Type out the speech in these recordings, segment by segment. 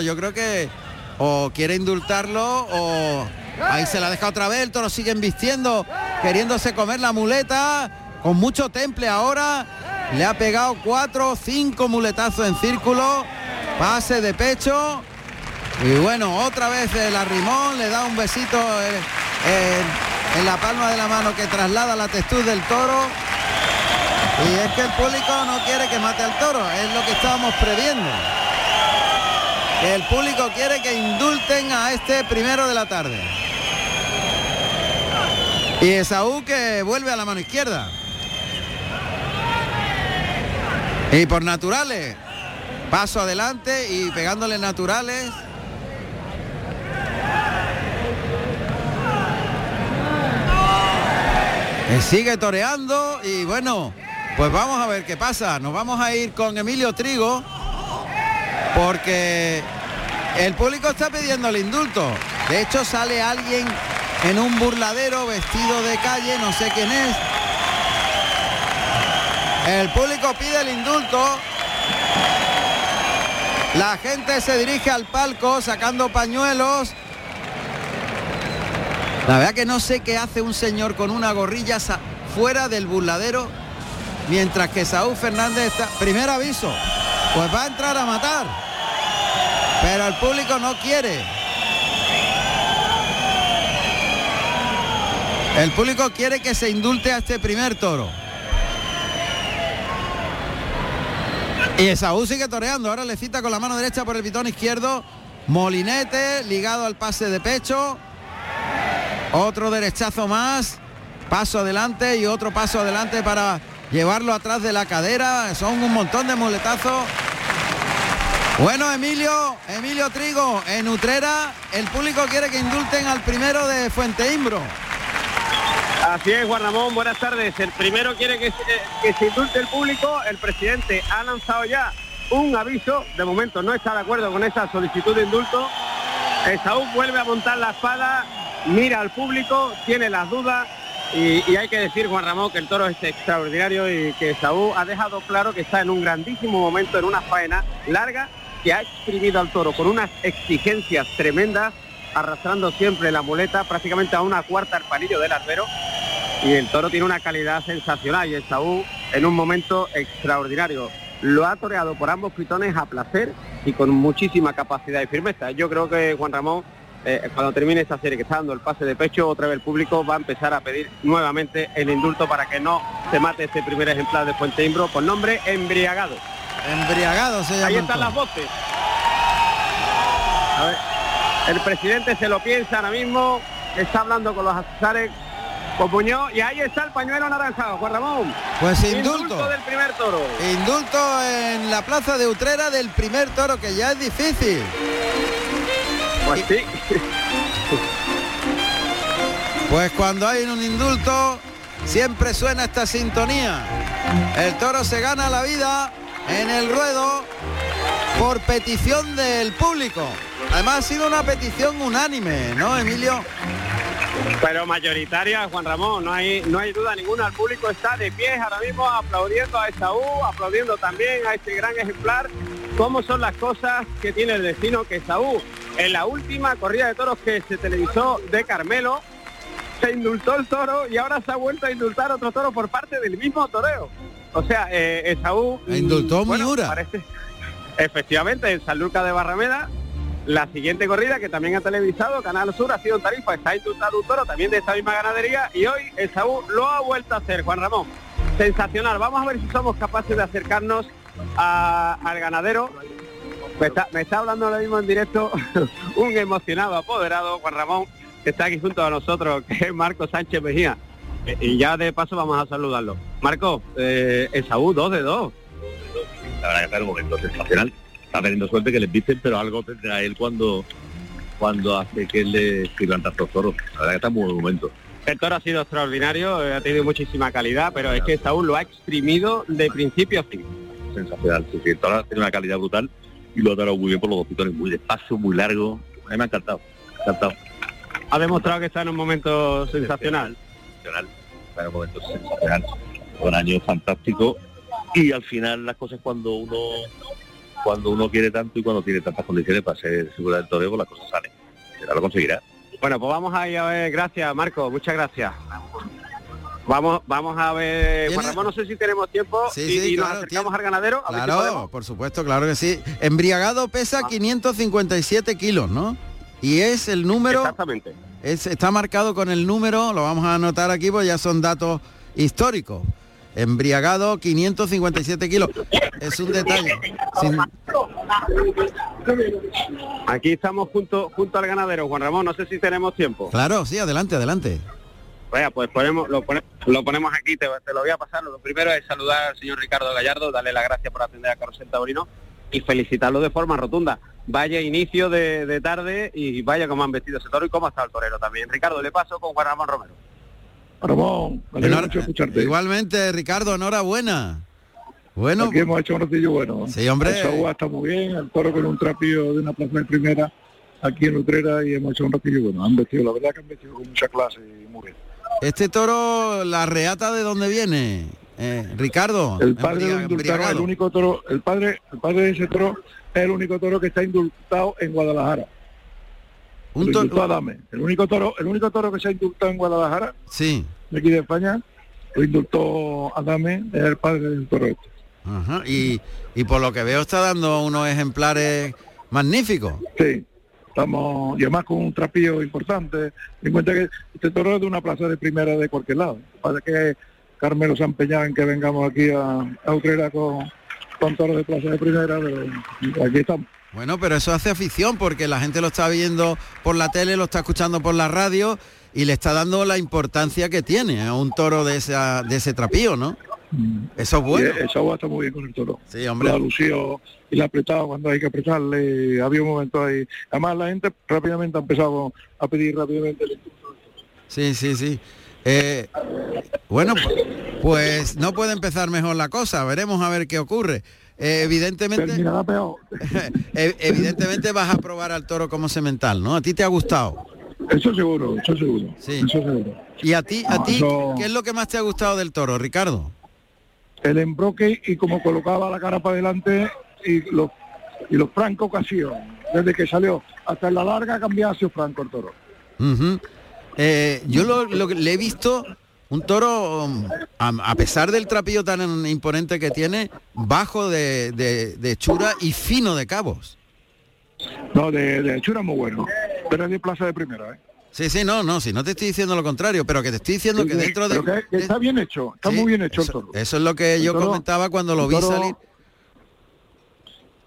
Yo creo que o quiere indultarlo o ahí se la deja otra vez, el toro sigue vistiendo, queriéndose comer la muleta, con mucho temple ahora, le ha pegado cuatro, cinco muletazos en círculo, pase de pecho, y bueno, otra vez el arrimón, le da un besito en la palma de la mano que traslada la textura del toro. Y es que el público no quiere que mate al toro, es lo que estábamos previendo. El público quiere que indulten a este primero de la tarde. Y Esaú que vuelve a la mano izquierda. Y por naturales. Paso adelante y pegándole naturales. sigue toreando y bueno, pues vamos a ver qué pasa. Nos vamos a ir con Emilio Trigo porque el público está pidiendo el indulto. De hecho sale alguien en un burladero vestido de calle, no sé quién es. El público pide el indulto. La gente se dirige al palco sacando pañuelos. La verdad que no sé qué hace un señor con una gorrilla fuera del burladero mientras que Saúl Fernández está... Primer aviso, pues va a entrar a matar pero el público no quiere. El público quiere que se indulte a este primer toro. Y Esaú sigue toreando. Ahora le cita con la mano derecha por el pitón izquierdo. Molinete ligado al pase de pecho. Otro derechazo más. Paso adelante y otro paso adelante para llevarlo atrás de la cadera. Son un montón de muletazos. Bueno, Emilio, Emilio Trigo, en Utrera el público quiere que indulten al primero de Fuente Imbro. Así es, Juan Ramón, buenas tardes. El primero quiere que se, indulte el público. El presidente ha lanzado ya un aviso. De momento no está de acuerdo con esa solicitud de indulto. Saúl vuelve a montar la espada, mira al público, tiene las dudas y, y, hay que decir, Juan Ramón, que el toro es extraordinario y que Saúl ha dejado claro que está en un grandísimo momento, en una faena larga que ha exprimido al toro con unas exigencias tremendas, arrastrando siempre la muleta prácticamente a una cuarta al palillo del albero. Y el toro tiene una calidad sensacional y el Saúl en un momento extraordinario. Lo ha toreado por ambos pitones a placer y con muchísima capacidad y firmeza. Yo creo que Juan Ramón, eh, cuando termine esta serie que está dando el pase de pecho, otra vez el público va a empezar a pedir nuevamente el indulto para que no se mate este primer ejemplar de Fuente Imbro con nombre embriagado. Embriagado se llama. Ahí están las voces. el presidente se lo piensa ahora mismo, está hablando con los asesores con Puñó y ahí está el pañuelo naranjado, Juan Ramón. Pues indulto. Indulto del primer toro. Indulto en la plaza de Utrera del primer toro, que ya es difícil. Pues sí. Pues cuando hay un indulto, siempre suena esta sintonía. El toro se gana la vida en el ruedo por petición del público. Además ha sido una petición unánime, ¿no, Emilio? Pero mayoritaria, Juan Ramón, no hay, no hay duda ninguna. El público está de pie ahora mismo aplaudiendo a Esaú, aplaudiendo también a este gran ejemplar. ¿Cómo son las cosas que tiene el destino que Esaú, en la última corrida de toros que se televisó de Carmelo, se indultó el toro y ahora se ha vuelto a indultar otro toro por parte del mismo toreo. O sea, eh, Esaú... Indultó Miura. Parece, efectivamente, en San Lucas de Barrameda, la siguiente corrida que también ha televisado Canal Sur ha sido en Tarifa, está indultado un toro también de esta misma ganadería y hoy Esaú lo ha vuelto a hacer, Juan Ramón. Sensacional, vamos a ver si somos capaces de acercarnos al ganadero. Me está, me está hablando ahora mismo en directo un emocionado apoderado, Juan Ramón, que está aquí junto a nosotros, que es Marco Sánchez Mejía. Eh, y ya de paso vamos a saludarlo. Marco, eh, Esaú, dos de dos. La verdad que está en un momento sensacional. Está teniendo suerte que le dicen, pero algo tendrá él cuando cuando hace que le escriban tantos toros. La verdad que está en muy buen momento. El toro ha sido extraordinario, eh, ha tenido muchísima calidad, pero es que Saúl lo ha exprimido de principio a fin. Sensacional, sí, sí. El toro tiene una calidad brutal y lo ha dado muy bien por los dos pitones, muy despacio, muy largo. A mí me ha encantado, encantado. Ha demostrado que está en un momento sensacional para momentos sensacional, un año fantástico y al final las cosas cuando uno cuando uno quiere tanto y cuando tiene tantas condiciones para ser segura del toreo, pues las cosas salen. Será lo conseguirá. Bueno, pues vamos a ir a ver, gracias Marco, muchas gracias. Vamos, vamos a ver, Juan Ramón, no sé si tenemos tiempo Sí, y, sí, y nos acercamos tiene- al ganadero. a ver si Claro, por supuesto, claro que sí. Embriagado pesa Ah. 557 kilos, ¿no? Y es el número, Exactamente. Es, está marcado con el número, lo vamos a anotar aquí, pues ya son datos históricos. Embriagado 557 kilos. Es un detalle. Sin- Aquí estamos junto, junto al ganadero, Juan Ramón, no sé si tenemos tiempo. Claro, sí, adelante, adelante. Vaya, pues ponemos, lo, pone- lo ponemos aquí, te, te lo voy a pasar. Lo primero es saludar al señor Ricardo Gallardo, darle las gracias por atender a Carlos Taurino y felicitarlo de forma rotunda. Vaya inicio de, de tarde y vaya cómo han vestido ese toro y cómo está el torero también. Ricardo, le paso con Juan Ramón Romero. Ramón, me alegro Enhor- mucho escucharte. Igualmente, Ricardo, enhorabuena. Bueno, Aquí hemos hecho un ratillo bueno. Sí, hombre. El agua está muy bien, el toro con un trapillo de una plaza de primera aquí en Utrera y hemos hecho un ratillo bueno. Han vestido, la verdad que han vestido con mucha clase y muy bien. este toro, la reata de dónde viene, Eh, Ricardo. El padre de el único toro, el padre, el padre de ese toro es el único toro que está indultado en Guadalajara. Un toro- Adame. El único toro, el único toro que se ha indultado en Guadalajara, Sí. de aquí de España, lo indultó Adame, es el padre del toro este. Ajá, Y, y por lo que veo está dando unos ejemplares magníficos. Sí, estamos, y además con un trapillo importante. En cuenta que este toro es de una plaza de primera de cualquier lado. Parece que Carmelo se ha empeñado en que vengamos aquí a, a Utrera con, con toros de de primera, pero aquí estamos. Bueno, pero eso hace afición porque la gente lo está viendo por la tele, lo está escuchando por la radio y le está dando la importancia que tiene a un toro de, esa, de ese trapío, ¿no? Eso es bueno. Esa agua está muy bien con el toro. Sí, hombre. La lució y la ha apretado cuando hay que apretarle. Había un momento ahí. Además la gente rápidamente ha empezado a pedir rápidamente el Sí, sí, sí. Eh, bueno, pu- pues no puede empezar mejor la cosa. Veremos a ver qué ocurre. Eh, evidentemente, peor. eh, evidentemente vas a probar al toro como semental, ¿no? A ti te ha gustado. Eso seguro, eso seguro. Sí. Eso seguro. Y a ti, a No, ti, eso- ¿qué es lo que más te ha gustado del toro, Ricardo? el embroque y como colocaba la cara para adelante y los y los franco ocasión desde que salió hasta en la larga ha cambiado hacia franco el toro Ujú. Eh, yo lo, lo que le he visto un toro, a, a pesar del trapillo tan imponente que tiene, bajo de, de- de hechura y fino de cabos. no de, de hechura muy bueno pero es de plaza de primera ¿eh? Sí, sí, no, no, si no te estoy diciendo lo contrario, pero que te estoy diciendo que dentro de... Que- está bien hecho está Sí, muy bien hecho eso, el toro eso es lo que El yo toro- comentaba cuando lo vi toro- salir.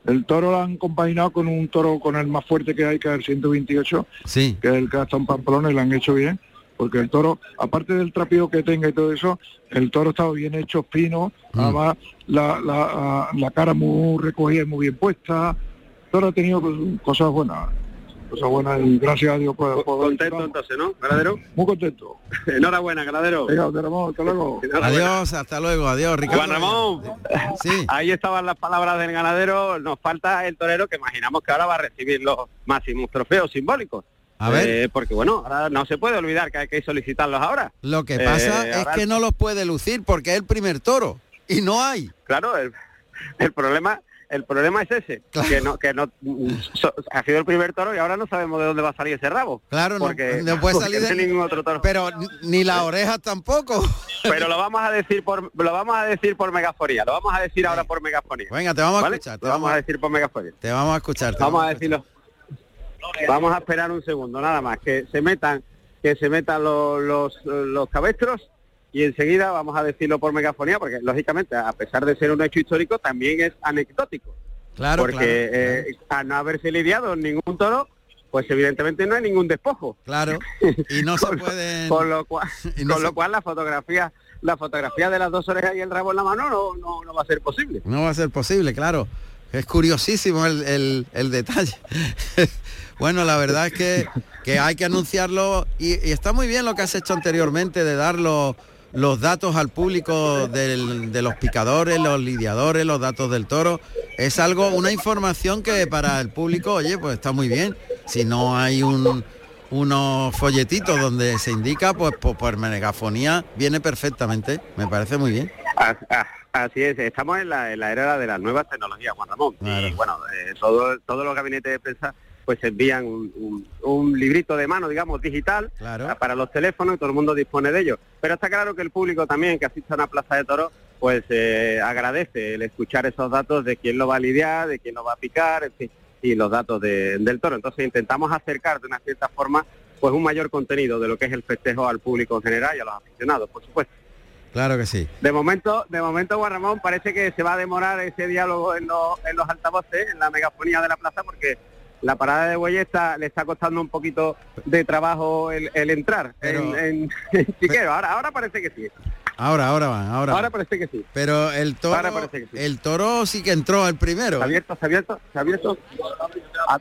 El toro lo han compaginado con un toro con el más fuerte que hay que es el 128 Sí, que es el que está en Pamplona y lo han hecho bien porque el toro, aparte del trapío que tenga y todo eso, el toro estaba bien hecho, fino, Mm. además la, la, la cara muy recogida y muy bien puesta. El toro ha tenido cosas buenas, buenas y gracias a Dios por, por Contento entonces, ¿no, ganadero? Muy contento. Enhorabuena, ganadero. Venga, te Ramón, hasta luego. adiós, hasta luego, adiós, Ricardo. Juan Ramón. Sí, Ahí estaban las palabras del ganadero. Nos falta el torero que imaginamos que ahora va a recibir los máximos trofeos simbólicos. a ver, Eh, porque bueno, ahora no se puede olvidar que hay que solicitarlos ahora. lo que eh, pasa es ahora- que no los puede lucir porque es el primer toro y no hay. Claro, el, el problema el problema es ese, Claro. que no que no so- ha sido el primer toro y ahora no sabemos de dónde va a salir ese rabo. Claro, no, porque no puede porque salir no de ningún otro toro. Pero ni- las orejas tampoco. Pero lo vamos a decir por lo vamos a decir por megafonía, lo vamos a decir ahora por megafonía. Venga, te vamos a escuchar. Te Lo vamos a decir por megafonía. te vamos a escuchar. te Vamos a decirlo. Vamos a esperar un segundo, nada más, que se metan, que se metan los, los, los cabestros y enseguida vamos a decirlo por megafonía, porque lógicamente, a pesar de ser un hecho histórico, también es anecdótico. Claro, porque claro, eh, al no haberse lidiado ningún toro, pues evidentemente no hay ningún despojo. claro. Y no se pueden... Con lo cual, no con se- lo cual la fotografía, la fotografía de las dos orejas y el rabo en la mano no, no, no va a ser posible. No va a ser posible, claro. Es curiosísimo el, el- el detalle. bueno, la verdad es que, que hay que anunciarlo y, y está muy bien lo que has hecho anteriormente de dar los, datos al público del- de los picadores, los lidiadores, los datos del toro. Es algo, una información que para el público, oye, pues está muy bien. Si no hay un, unos folletitos donde se indica, pues por, por megafonía viene perfectamente. Me parece muy bien. Así es, estamos en la, era de las nuevas tecnologías, Juan Ramón. Y bueno, eh, todo, todos los gabinetes de prensa pues envían un, librito de mano, digamos, digital para los teléfonos y todo el mundo dispone de ello. Pero está claro que el público también que asiste a una plaza de toros, pues eh, agradece el escuchar esos datos de quién lo va a lidiar, de quién lo va a picar, en fin, y los datos del toro. Entonces intentamos acercar de una cierta forma pues un mayor contenido de lo que es el festejo al público en general y a los aficionados, por supuesto. Claro que sí. De momento, de momento, Guarramón, parece que se va a demorar ese diálogo en los, en los altavoces, en la megafonía de la plaza, porque la parada de Bueyes le está costando un poquito de trabajo el, entrar en, Chiquero. Ahora, ahora parece que sí. Ahora, ahora va, ahora. Ahora parece que sí. Pero el toro, el toro sí que entró al primero. ¿Se ha abierto, se ha abierto, se ha abierto? Ah,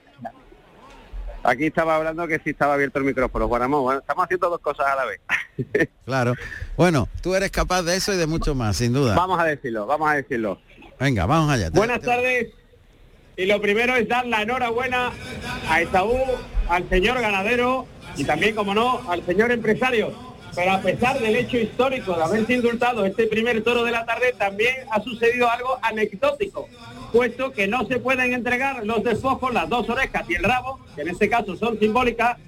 aquí estaba hablando que sí estaba abierto el micrófono, Juanamón. Bueno, estamos haciendo dos cosas a la vez. claro. Bueno, tú eres capaz de eso y de mucho más, sin duda. Vamos a decirlo, vamos a decirlo. Venga, vamos allá. Buenas tardes y lo primero es dar la enhorabuena a Esaú, al señor ganadero y también, como no, al señor empresario. Pero a pesar del hecho histórico de haberse indultado este primer toro de la tarde, también ha sucedido algo anecdótico, puesto que no se pueden entregar los despojos, las dos orejas y el rabo, que en este caso son simbólicas,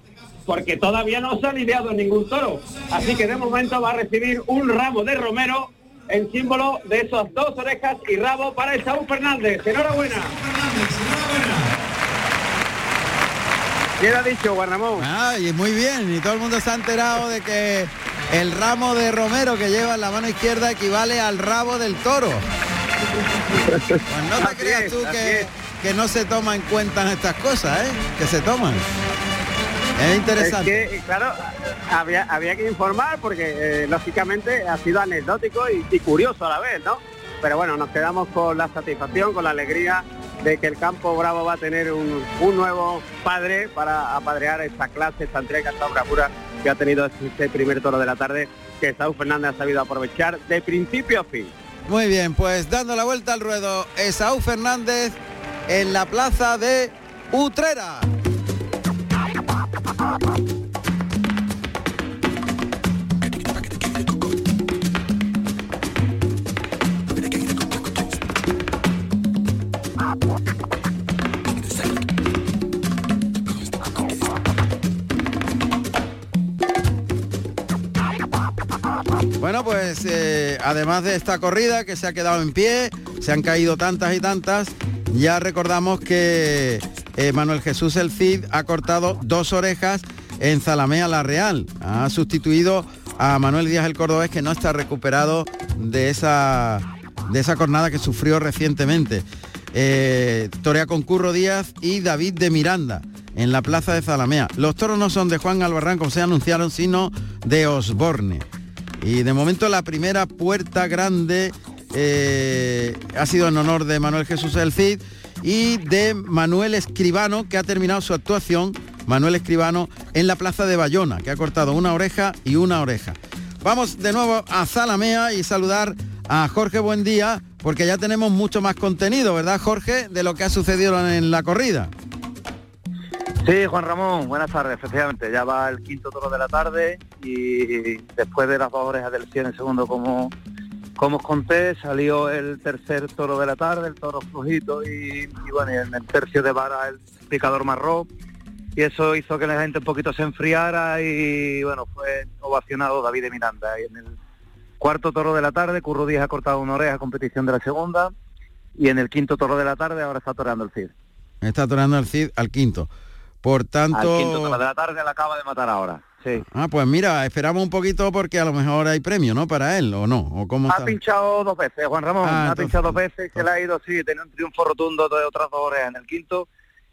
porque todavía no se ha lidiado ningún toro. Así que de momento va a recibir un ramo de romero en símbolo de esas dos orejas y rabo para el Saúl Fernández. Enhorabuena. ¿Quién ha dicho, Guarramón? Ay, muy bien, y todo el mundo se ha enterado de que el ramo de Romero que lleva en la mano izquierda equivale al rabo del toro. Pues no te creas tú que, que, no se toman en cuenta estas cosas, ¿eh? Que se toman. Es interesante. claro, había, había que informar porque eh, lógicamente ha sido anecdótico y, curioso a la vez, ¿no? Pero bueno, nos quedamos con la satisfacción, con la alegría de que el campo bravo va a tener un, nuevo padre para apadrear esta clase, esta entrega, esta obra pura que ha tenido este primer toro de la tarde que Saúl Fernández ha sabido aprovechar de principio a fin. Muy bien, pues dando la vuelta al ruedo, Esaú Fernández en la plaza de Utrera. Bueno, pues eh, además de esta corrida que se ha quedado en pie, se han caído tantas y tantas, ya recordamos que eh, Manuel Jesús El Cid ha cortado dos orejas en Zalamea La Real. Ha sustituido a Manuel Díaz el Cordobés que no está recuperado de esa, de esa jornada que sufrió recientemente. Eh, torea con Curro Díaz y David de Miranda en la plaza de Zalamea. Los toros no son de Juan Albarrán, como se anunciaron, sino de Osborne. Y de momento la primera puerta grande eh, ha sido en honor de Manuel Jesús El Cid y de Manuel Escribano, que ha terminado su actuación, Manuel Escribano, en la plaza de Bayona, que ha cortado una oreja y una oreja. Vamos de nuevo a Zalamea y saludar a Jorge Buendía, porque ya tenemos mucho más contenido, ¿verdad, Jorge, de lo que ha sucedido en la corrida? Sí, Juan Ramón, buenas tardes, efectivamente, ya va el quinto toro de la tarde y después de las dos orejas del 100 en segundo como como os conté, salió el tercer toro de la tarde, el toro flojito y, bueno, en el tercio de vara el picador marrón. Y eso hizo que la gente un poquito se enfriara y bueno, fue ovacionado David de Miranda. Y en el cuarto toro de la tarde, Curro Díaz ha cortado una oreja, competición de la segunda. Y en el quinto toro de la tarde ahora está toreando el Cid. Está toreando el Cid al quinto. Por tanto... Al quinto de la tarde la acaba de matar ahora. Ah, pues mira, esperamos un poquito porque a lo mejor hay premio, ¿no? Para él, ¿o no? ¿O cómo ha pinchado dos veces, Juan Ramón. Ah, ha pinchado dos veces, que le ha ido, sí, tenía un triunfo rotundo de otras dos horas en el quinto.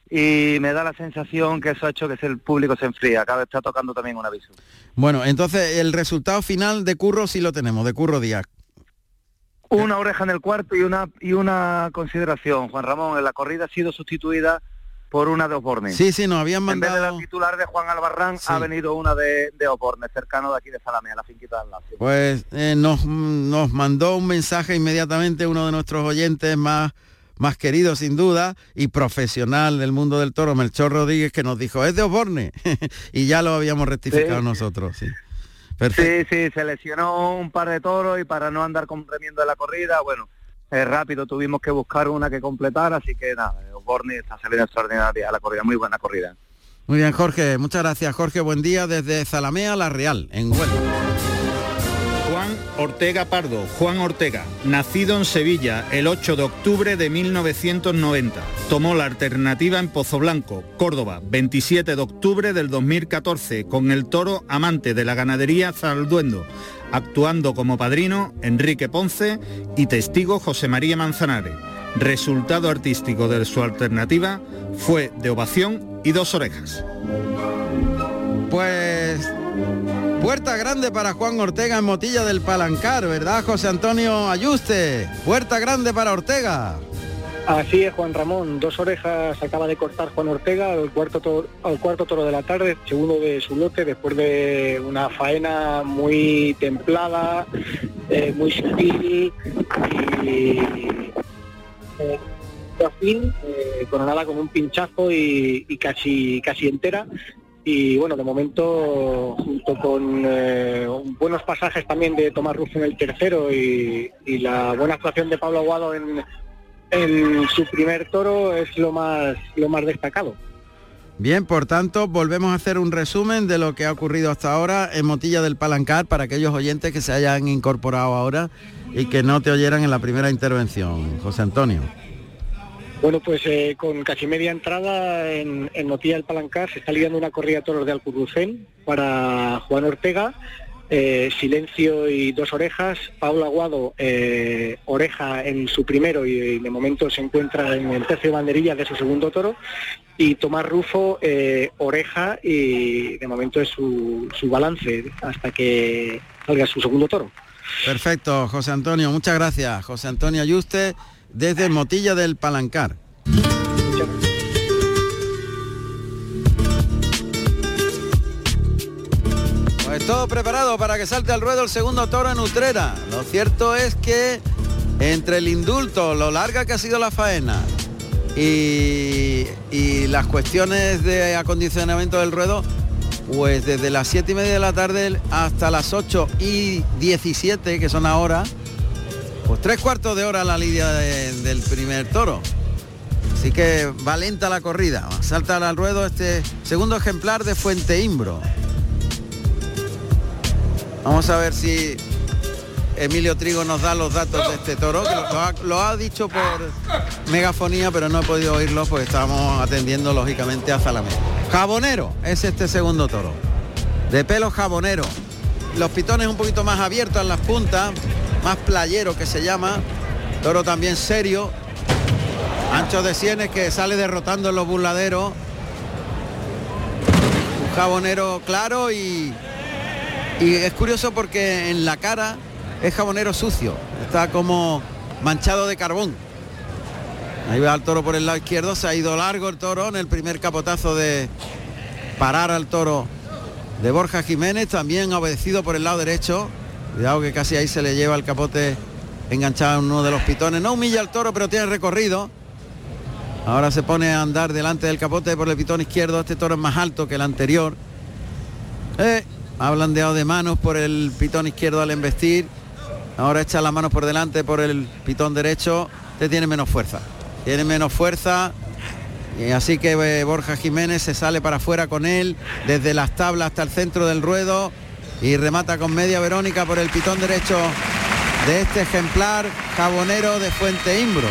Y me da la sensación que eso ha hecho que el público se enfría. Acá está tocando también un aviso. Bueno, entonces el resultado final de Curro sí lo tenemos, de Curro Díaz. Una oreja en el cuarto y una, y una consideración, Juan Ramón. En la corrida ha sido sustituida por una de Oporne. Sí, sí, nos habían mandado... En vez de la titular de Juan Albarrán, ha venido una de, de Oporne, cercano de aquí de Salamea, la finquita del Lazio. Pues eh, nos, nos mandó un mensaje inmediatamente uno de nuestros oyentes más más querido sin duda y profesional del mundo del toro, Melchor Rodríguez, que nos dijo, es de Oporne, y ya lo habíamos rectificado nosotros, sí. Sí, sí, se lesionó un par de toros y para no andar comprimiendo la corrida, bueno, eh, rápido tuvimos que buscar una que completara, así que nada, Osborne está saliendo extraordinaria a la corrida, muy buena corrida. Muy bien, Jorge, muchas gracias, Jorge. Buen día desde Zalamea, La Real, en Huelva. Juan Ortega Pardo, Juan Ortega, nacido en Sevilla el 8 de octubre de 1990. Tomó la alternativa en Pozo Blanco, Córdoba, 27 de octubre del 2014, con el toro amante de la ganadería Zalduendo, actuando como padrino Enrique Ponce y testigo José María Manzanares. Resultado artístico de su alternativa fue de ovación y dos orejas. Pues puerta grande para Juan Ortega en Motilla del Palancar, ¿verdad, José Antonio Ayuste? Puerta grande para Ortega. Así es, Juan Ramón. Dos orejas acaba de cortar Juan Ortega al cuarto, toro, al cuarto toro de la tarde, segundo de su lote, después de una faena muy templada, eh, muy sutil y eh, fin, eh, coronada con un pinchazo y, y, casi, casi entera. Y bueno, de momento, junto con eh, buenos pasajes también de Tomás Rufo en el tercero y, y la buena actuación de Pablo Aguado en, en su primer toro es lo más, lo más destacado. Bien, por tanto, volvemos a hacer un resumen de lo que ha ocurrido hasta ahora en Motilla del Palancar para aquellos oyentes que se hayan incorporado ahora y que no te oyeran en la primera intervención. José Antonio. Bueno, pues eh, con casi media entrada en, Motilla del Palancar se está lidiando una corrida de toros de Alcurrucén para Juan Ortega eh, silencio y dos orejas, Pablo Aguado eh, oreja en su primero y, de momento se encuentra en el tercio banderilla de su segundo toro y Tomás Rufo eh, oreja y de momento es su, su balance hasta que salga su segundo toro. Perfecto, José Antonio, muchas gracias. José Antonio Ayuste desde Motilla del Palancar. Todo preparado para que salte al ruedo el segundo toro en Utrera. Lo cierto es que entre el indulto, lo larga que ha sido la faena y, las cuestiones de acondicionamiento del ruedo, pues desde las 7 y media de la tarde hasta las 8 y 17, que son ahora, pues tres cuartos de hora la lidia de, del primer toro. Así que va lenta la corrida. Salta al ruedo este segundo ejemplar de Fuente Imbro. Vamos a ver si Emilio Trigo nos da los datos de este toro, que lo, ha, dicho por megafonía, pero no he podido oírlo porque estábamos atendiendo lógicamente a Zalamé. Jabonero es este segundo toro. De pelo jabonero. Los pitones un poquito más abiertos en las puntas, más playero que se llama. Toro también serio. Ancho de sienes que sale derrotando en los burladeros. Un jabonero claro y, y es curioso porque en la cara es jabonero sucio, está como manchado de carbón. Ahí va el toro por el lado izquierdo, se ha ido largo el toro en el primer capotazo de parar al toro de Borja Jiménez, también obedecido por el lado derecho. Cuidado que casi ahí se le lleva el capote enganchado en uno de los pitones. No humilla al toro, pero tiene recorrido. Ahora se pone a andar delante del capote por el pitón izquierdo. Este toro es más alto que el anterior. Eh, ha blandeado de manos por el pitón izquierdo al embestir. Ahora echa las manos por delante por el pitón derecho. Este tiene menos fuerza. Tiene menos fuerza. Y así que eh, Borja Jiménez se sale para afuera con él, desde las tablas hasta el centro del ruedo. Y remata con media Verónica por el pitón derecho de este ejemplar jabonero de Fuente Imbro.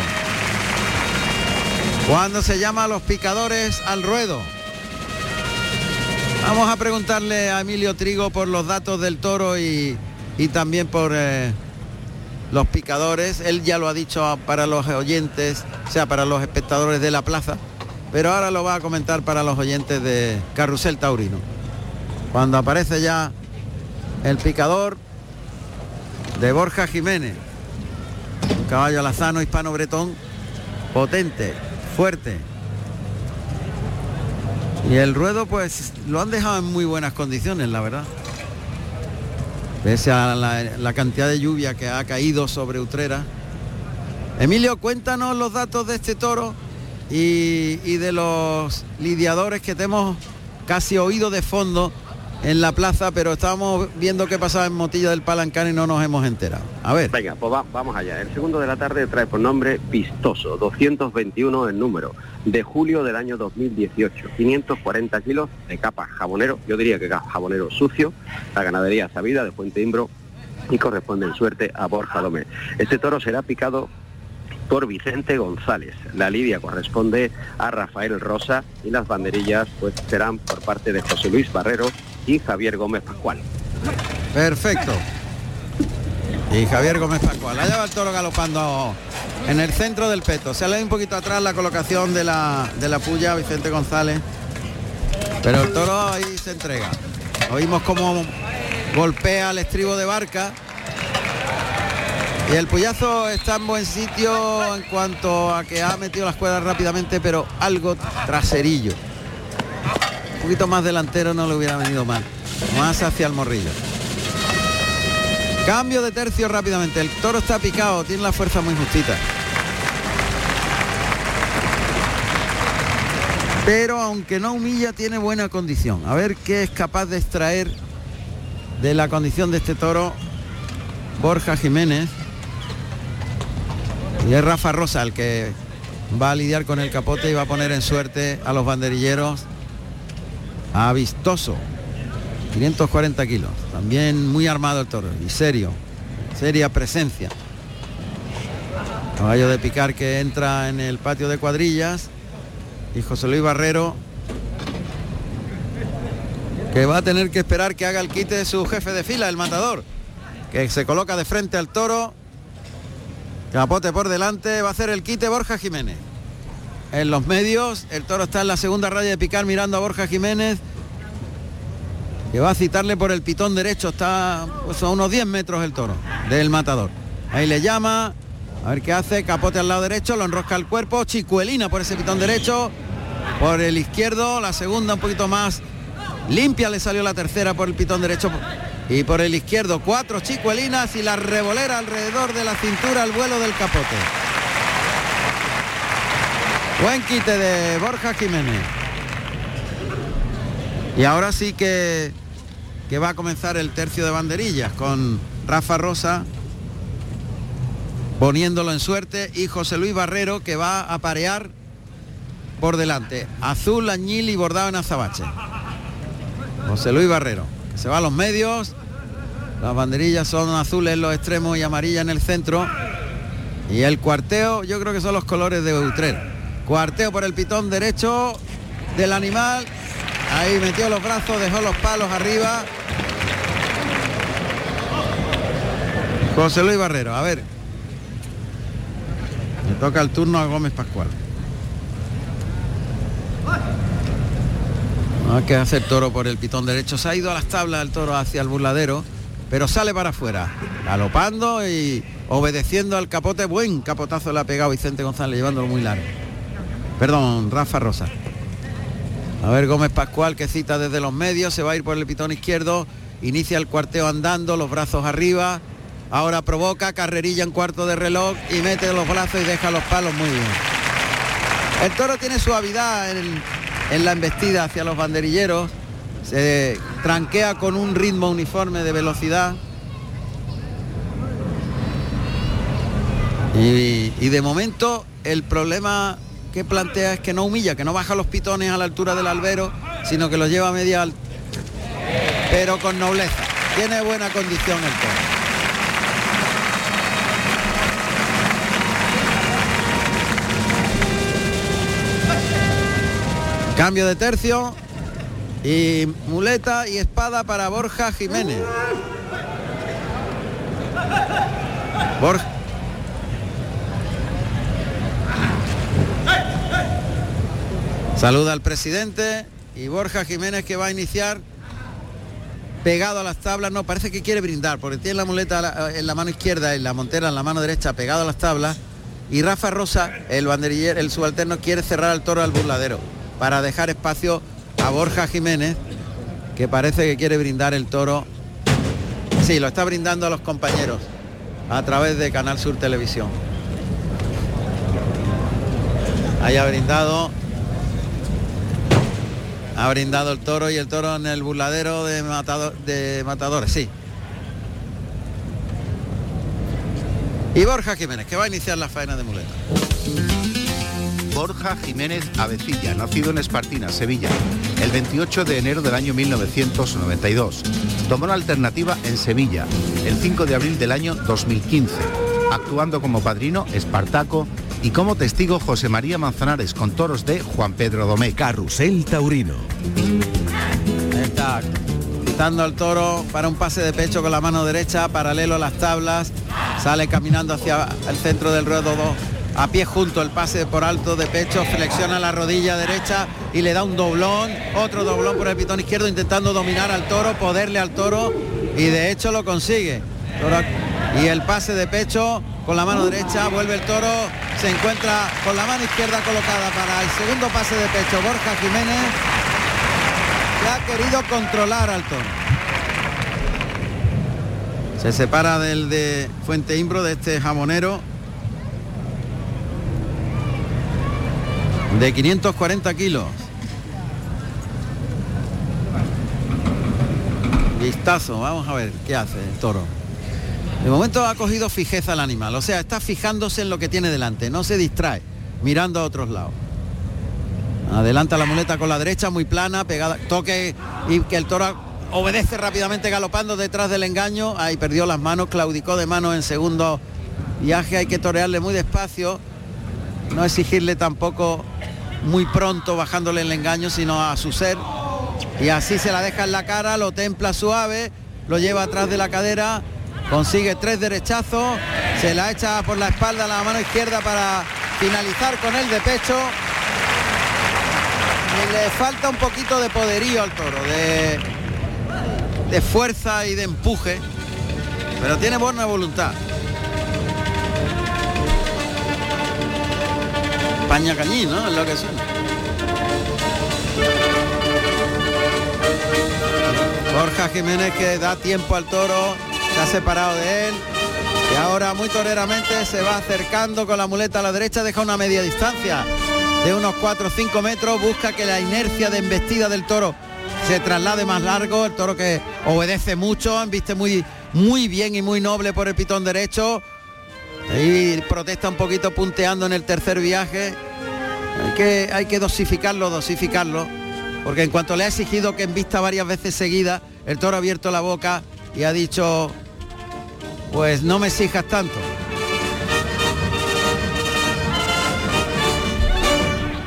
Cuando se llama a los picadores al ruedo. Vamos a preguntarle a Emilio Trigo por los datos del toro y, y también por eh, los picadores. Él ya lo ha dicho para los oyentes, o sea, para los espectadores de la plaza, pero ahora lo va a comentar para los oyentes de Carrusel Taurino. Cuando aparece ya el picador de Borja Jiménez, un caballo alazano hispano-bretón, potente, fuerte, y el ruedo pues lo han dejado en muy buenas condiciones, la verdad. Pese a la, cantidad de lluvia que ha caído sobre Utrera. Emilio, cuéntanos los datos de este toro y, y de los lidiadores que te hemos casi oído de fondo en la plaza, pero estábamos viendo qué pasaba en Motilla del Palancán y no nos hemos enterado. A ver. Venga, pues vamos allá. El segundo de la tarde trae por nombre Vistoso, 221 el número, de julio del año 2018. 540 kilos de capa jabonero, yo diría que jabonero sucio, la ganadería sabida de Fuente Imbro y corresponde en suerte a Borja Domé. Este toro será picado por Vicente González. La lidia corresponde a Rafael Rosa y las banderillas pues serán por parte de José Luis Barrero y Javier Gómez Pascual. Perfecto. Y Javier Gómez Pascual. Allá va el toro galopando en el centro del peto. Se le un poquito atrás la colocación de la, de la puya Vicente González. Pero el toro ahí se entrega. Oímos como golpea el estribo de barca y el puyazo está en buen sitio en cuanto a que ha metido las cuerdas rápidamente, pero algo traserillo. Un poquito más delantero no le hubiera venido mal. Más hacia el morrillo. Cambio de tercio rápidamente. El toro está picado, tiene la fuerza muy justita. Pero aunque no humilla, tiene buena condición. A ver qué es capaz de extraer de la condición de este toro Borja Jiménez. Y es Rafa Rosa el que va a lidiar con el capote y va a poner en suerte a los banderilleros a Vistoso. 540 kilos. También muy armado el toro y serio. Seria presencia. Caballo de picar que entra en el patio de cuadrillas. Y José Luis Barrero que va a tener que esperar que haga el quite su jefe de fila, el matador, que se coloca de frente al toro Capote por delante, va a hacer el quite Borja Jiménez. En los medios, el toro está en la segunda raya de picar mirando a Borja Jiménez, que va a citarle por el pitón derecho, está pues, a unos 10 metros el toro del matador. Ahí le llama, a ver qué hace, capote al lado derecho, lo enrosca el cuerpo, chicuelina por ese pitón derecho, por el izquierdo, la segunda un poquito más limpia, le salió la tercera por el pitón derecho y por el izquierdo cuatro chicuelinas y la revolera alrededor de la cintura al vuelo del capote. Buen quite de Borja Jiménez. Y ahora sí que, que va a comenzar el tercio de banderillas con Rafa Rosa poniéndolo en suerte y José Luis Barrero que va a parear por delante. Azul, añil y bordado en azabache. José Luis Barrero se va a los medios. Las banderillas son azules en los extremos y amarillas en el centro. Y el cuarteo, yo creo que son los colores de Utrera. Cuarteo por el pitón derecho del animal. Ahí metió los brazos, dejó los palos arriba. José Luis Barrero, a ver. Le toca el turno a Gómez Pascual. Hay que hacer toro por el pitón derecho. Se ha ido a las tablas el toro hacia el burladero, pero sale para afuera, galopando y obedeciendo al capote. Buen capotazo le ha pegado Vicente González, llevándolo muy largo. Perdón, Rafa Rosa. A ver Gómez Pascual que cita desde los medios, se va a ir por el pitón izquierdo, inicia el cuarteo andando, los brazos arriba, ahora provoca, carrerilla en cuarto de reloj y mete los brazos y deja los palos muy bien. El toro tiene suavidad en, la embestida hacia los banderilleros, se tranquea con un ritmo uniforme de velocidad. Y, de momento el problema que plantea es que no humilla, que no baja los pitones a la altura del albero, sino que los lleva a media alta, pero con nobleza. Tiene buena condición el toro. Cambio de tercio y muleta y espada para Borja Jiménez. Borja. Saluda al presidente y Borja Jiménez que va a iniciar pegado a las tablas. No, parece que quiere brindar porque tiene la muleta en la mano izquierda y la montera en la mano derecha pegado a las tablas. Y Rafa Rosa, el banderiller, el subalterno, quiere cerrar al toro al burladero para dejar espacio a Borja Jiménez, que parece que quiere brindar el toro. Sí, lo está brindando a los compañeros a través de Canal Sur Televisión. Haya brindado Ha brindado el toro y el toro en el burladero de, matador, de matadores, sí. Y Borja Jiménez, que va a iniciar la faena de muleta. Borja Jiménez Avecilla, nacido en Espartina, Sevilla, el 28 de enero del año 1992. Tomó la alternativa en Sevilla, el 5 de abril del año 2015, actuando como padrino Espartaco y como testigo José María Manzanares con toros de Juan Pedro Domé. Carrusel Taurino. Está quitando al toro para un pase de pecho con la mano derecha, paralelo a las tablas, sale caminando hacia el centro del ruedo 2, a pie junto el pase por alto de pecho, flexiona la rodilla derecha y le da un doblón, otro doblón por el pitón izquierdo intentando dominar al toro, poderle al toro y de hecho lo consigue. Toro- y el pase de pecho con la mano derecha, vuelve el toro, se encuentra con la mano izquierda colocada para el segundo pase de pecho Borja Jiménez que ha querido controlar al toro. Se separa del de Fuente Imbro, de este jamonero. De 540 kilos. Vistazo, vamos a ver qué hace el toro. De momento ha cogido fijeza el animal, o sea, está fijándose en lo que tiene delante, no se distrae, mirando a otros lados. Adelanta la muleta con la derecha, muy plana, pegada, toque y que el toro obedece rápidamente galopando detrás del engaño. Ahí perdió las manos, claudicó de mano en segundo viaje, hay que torearle muy despacio, no exigirle tampoco muy pronto bajándole el engaño, sino a su ser. Y así se la deja en la cara, lo templa suave, lo lleva atrás de la cadera, consigue tres derechazos, se la echa por la espalda a la mano izquierda para finalizar con el de pecho. Y le falta un poquito de poderío al toro, de, de fuerza y de empuje, pero tiene buena voluntad. Paña cañí, ¿no? Es lo que suena. Borja Jiménez que da tiempo al toro, se ha separado de él y ahora muy toreramente se va acercando con la muleta a la derecha, deja una media distancia de unos 4 o 5 metros, busca que la inercia de embestida del toro se traslade más largo, el toro que obedece mucho, viste muy, muy bien y muy noble por el pitón derecho, y protesta un poquito punteando en el tercer viaje. Hay que, hay que dosificarlo, dosificarlo. Porque en cuanto le ha exigido que embista varias veces seguidas, el toro ha abierto la boca y ha dicho, pues no me exijas tanto.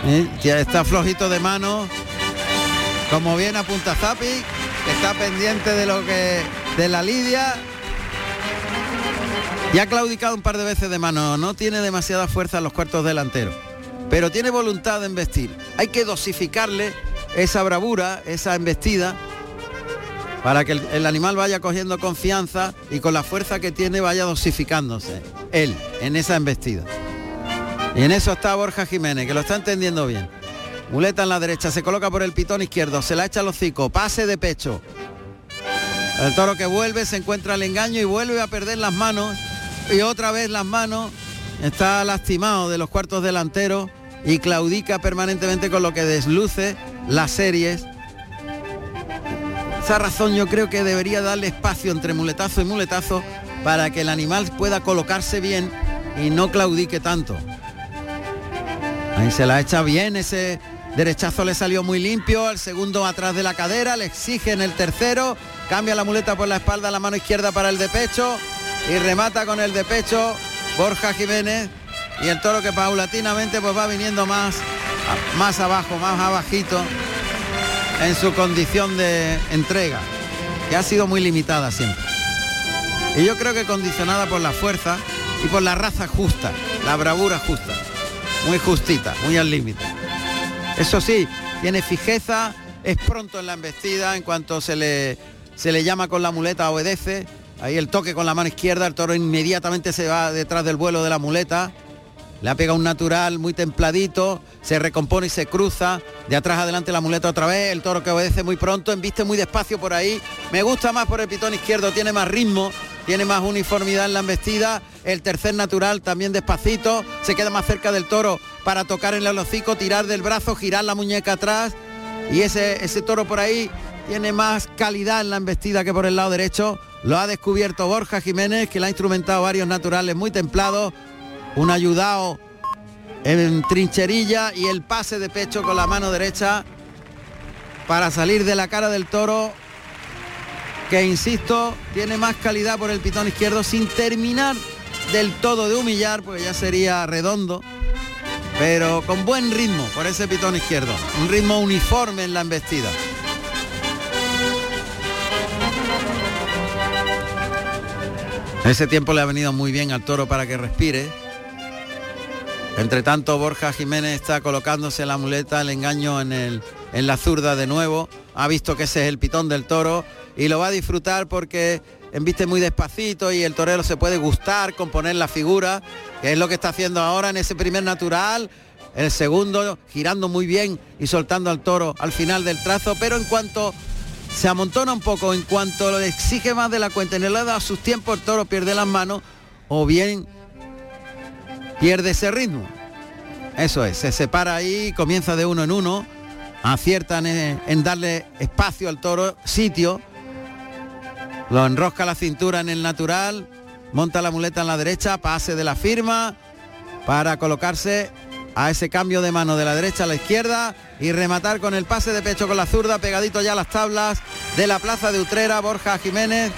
¿Eh? Ya está flojito de mano, como viene a punta Zapi, que está pendiente de lo que de la lidia. Y ha claudicado un par de veces de mano, no tiene demasiada fuerza en los cuartos delanteros, pero tiene voluntad de embestir. Hay que dosificarle esa bravura, esa embestida, para que el, animal vaya cogiendo confianza y con la fuerza que tiene vaya dosificándose, él, en esa embestida. Y en eso está Borja Jiménez, que lo está entendiendo bien. Muleta en la derecha, se coloca por el pitón izquierdo, se la echa al hocico, pase de pecho. El toro que vuelve, se encuentra el engaño y vuelve a perder las manos. Y otra vez las manos. Está lastimado de los cuartos delanteros y claudica permanentemente con lo que desluce las series. Esa razón yo creo que debería darle espacio entre muletazo y muletazo para que el animal pueda colocarse bien y no claudique tanto. Ahí se la echa bien, ese derechazo le salió muy limpio, el segundo atrás de la cadera, le exige en el tercero, cambia la muleta por la espalda, la mano izquierda para el de pecho y remata con el de pecho Borja Jiménez y el toro que paulatinamente pues va viniendo más, más abajo, más abajito en su condición de entrega, que ha sido muy limitada siempre. Y yo creo que condicionada por la fuerza y por la raza justa, la bravura justa, muy justita, muy al límite. Eso sí, tiene fijeza, es pronto en la embestida, en cuanto se le, se le llama con la muleta obedece, ahí el toque con la mano izquierda, el toro inmediatamente se va detrás del vuelo de la muleta, le ha pegado un natural muy templadito, se recompone y se cruza, de atrás adelante la muleta otra vez, el toro que obedece muy pronto, embiste muy despacio por ahí, me gusta más por el pitón izquierdo, tiene más ritmo, tiene más uniformidad en la embestida, el tercer natural también despacito, se queda más cerca del toro para tocar en el hocico, tirar del brazo, girar la muñeca atrás y ese, ese toro por ahí tiene más calidad en la embestida que por el lado derecho. Lo ha descubierto Borja Jiménez, que le ha instrumentado varios naturales muy templados. Un ayudado en trincherilla y el pase de pecho con la mano derecha para salir de la cara del toro que insisto tiene más calidad por el pitón izquierdo sin terminar del todo de humillar porque ya sería redondo pero con buen ritmo por ese pitón izquierdo. Un ritmo uniforme en la embestida. Ese tiempo le ha venido muy bien al toro para que respire entre tanto, Borja Jiménez está colocándose la muleta, el engaño en, el, en la zurda de nuevo. Ha visto que ese es el pitón del toro y lo va a disfrutar porque embiste muy despacito y el torero se puede gustar con poner la figura, que es lo que está haciendo ahora en ese primer natural. El segundo girando muy bien y soltando al toro al final del trazo, pero en cuanto se amontona un poco, en cuanto le exige más de la cuenta y no le da sus tiempos, el toro pierde las manos o bien pierde ese ritmo. Eso es, se separa ahí, comienza de uno en uno, aciertan en, darle espacio al toro, sitio, lo enrosca la cintura en el natural, monta la muleta en la derecha, pase de la firma para colocarse a ese cambio de mano de la derecha a la izquierda y rematar con el pase de pecho con la zurda, pegadito ya a las tablas de la plaza de Utrera, Borja Jiménez,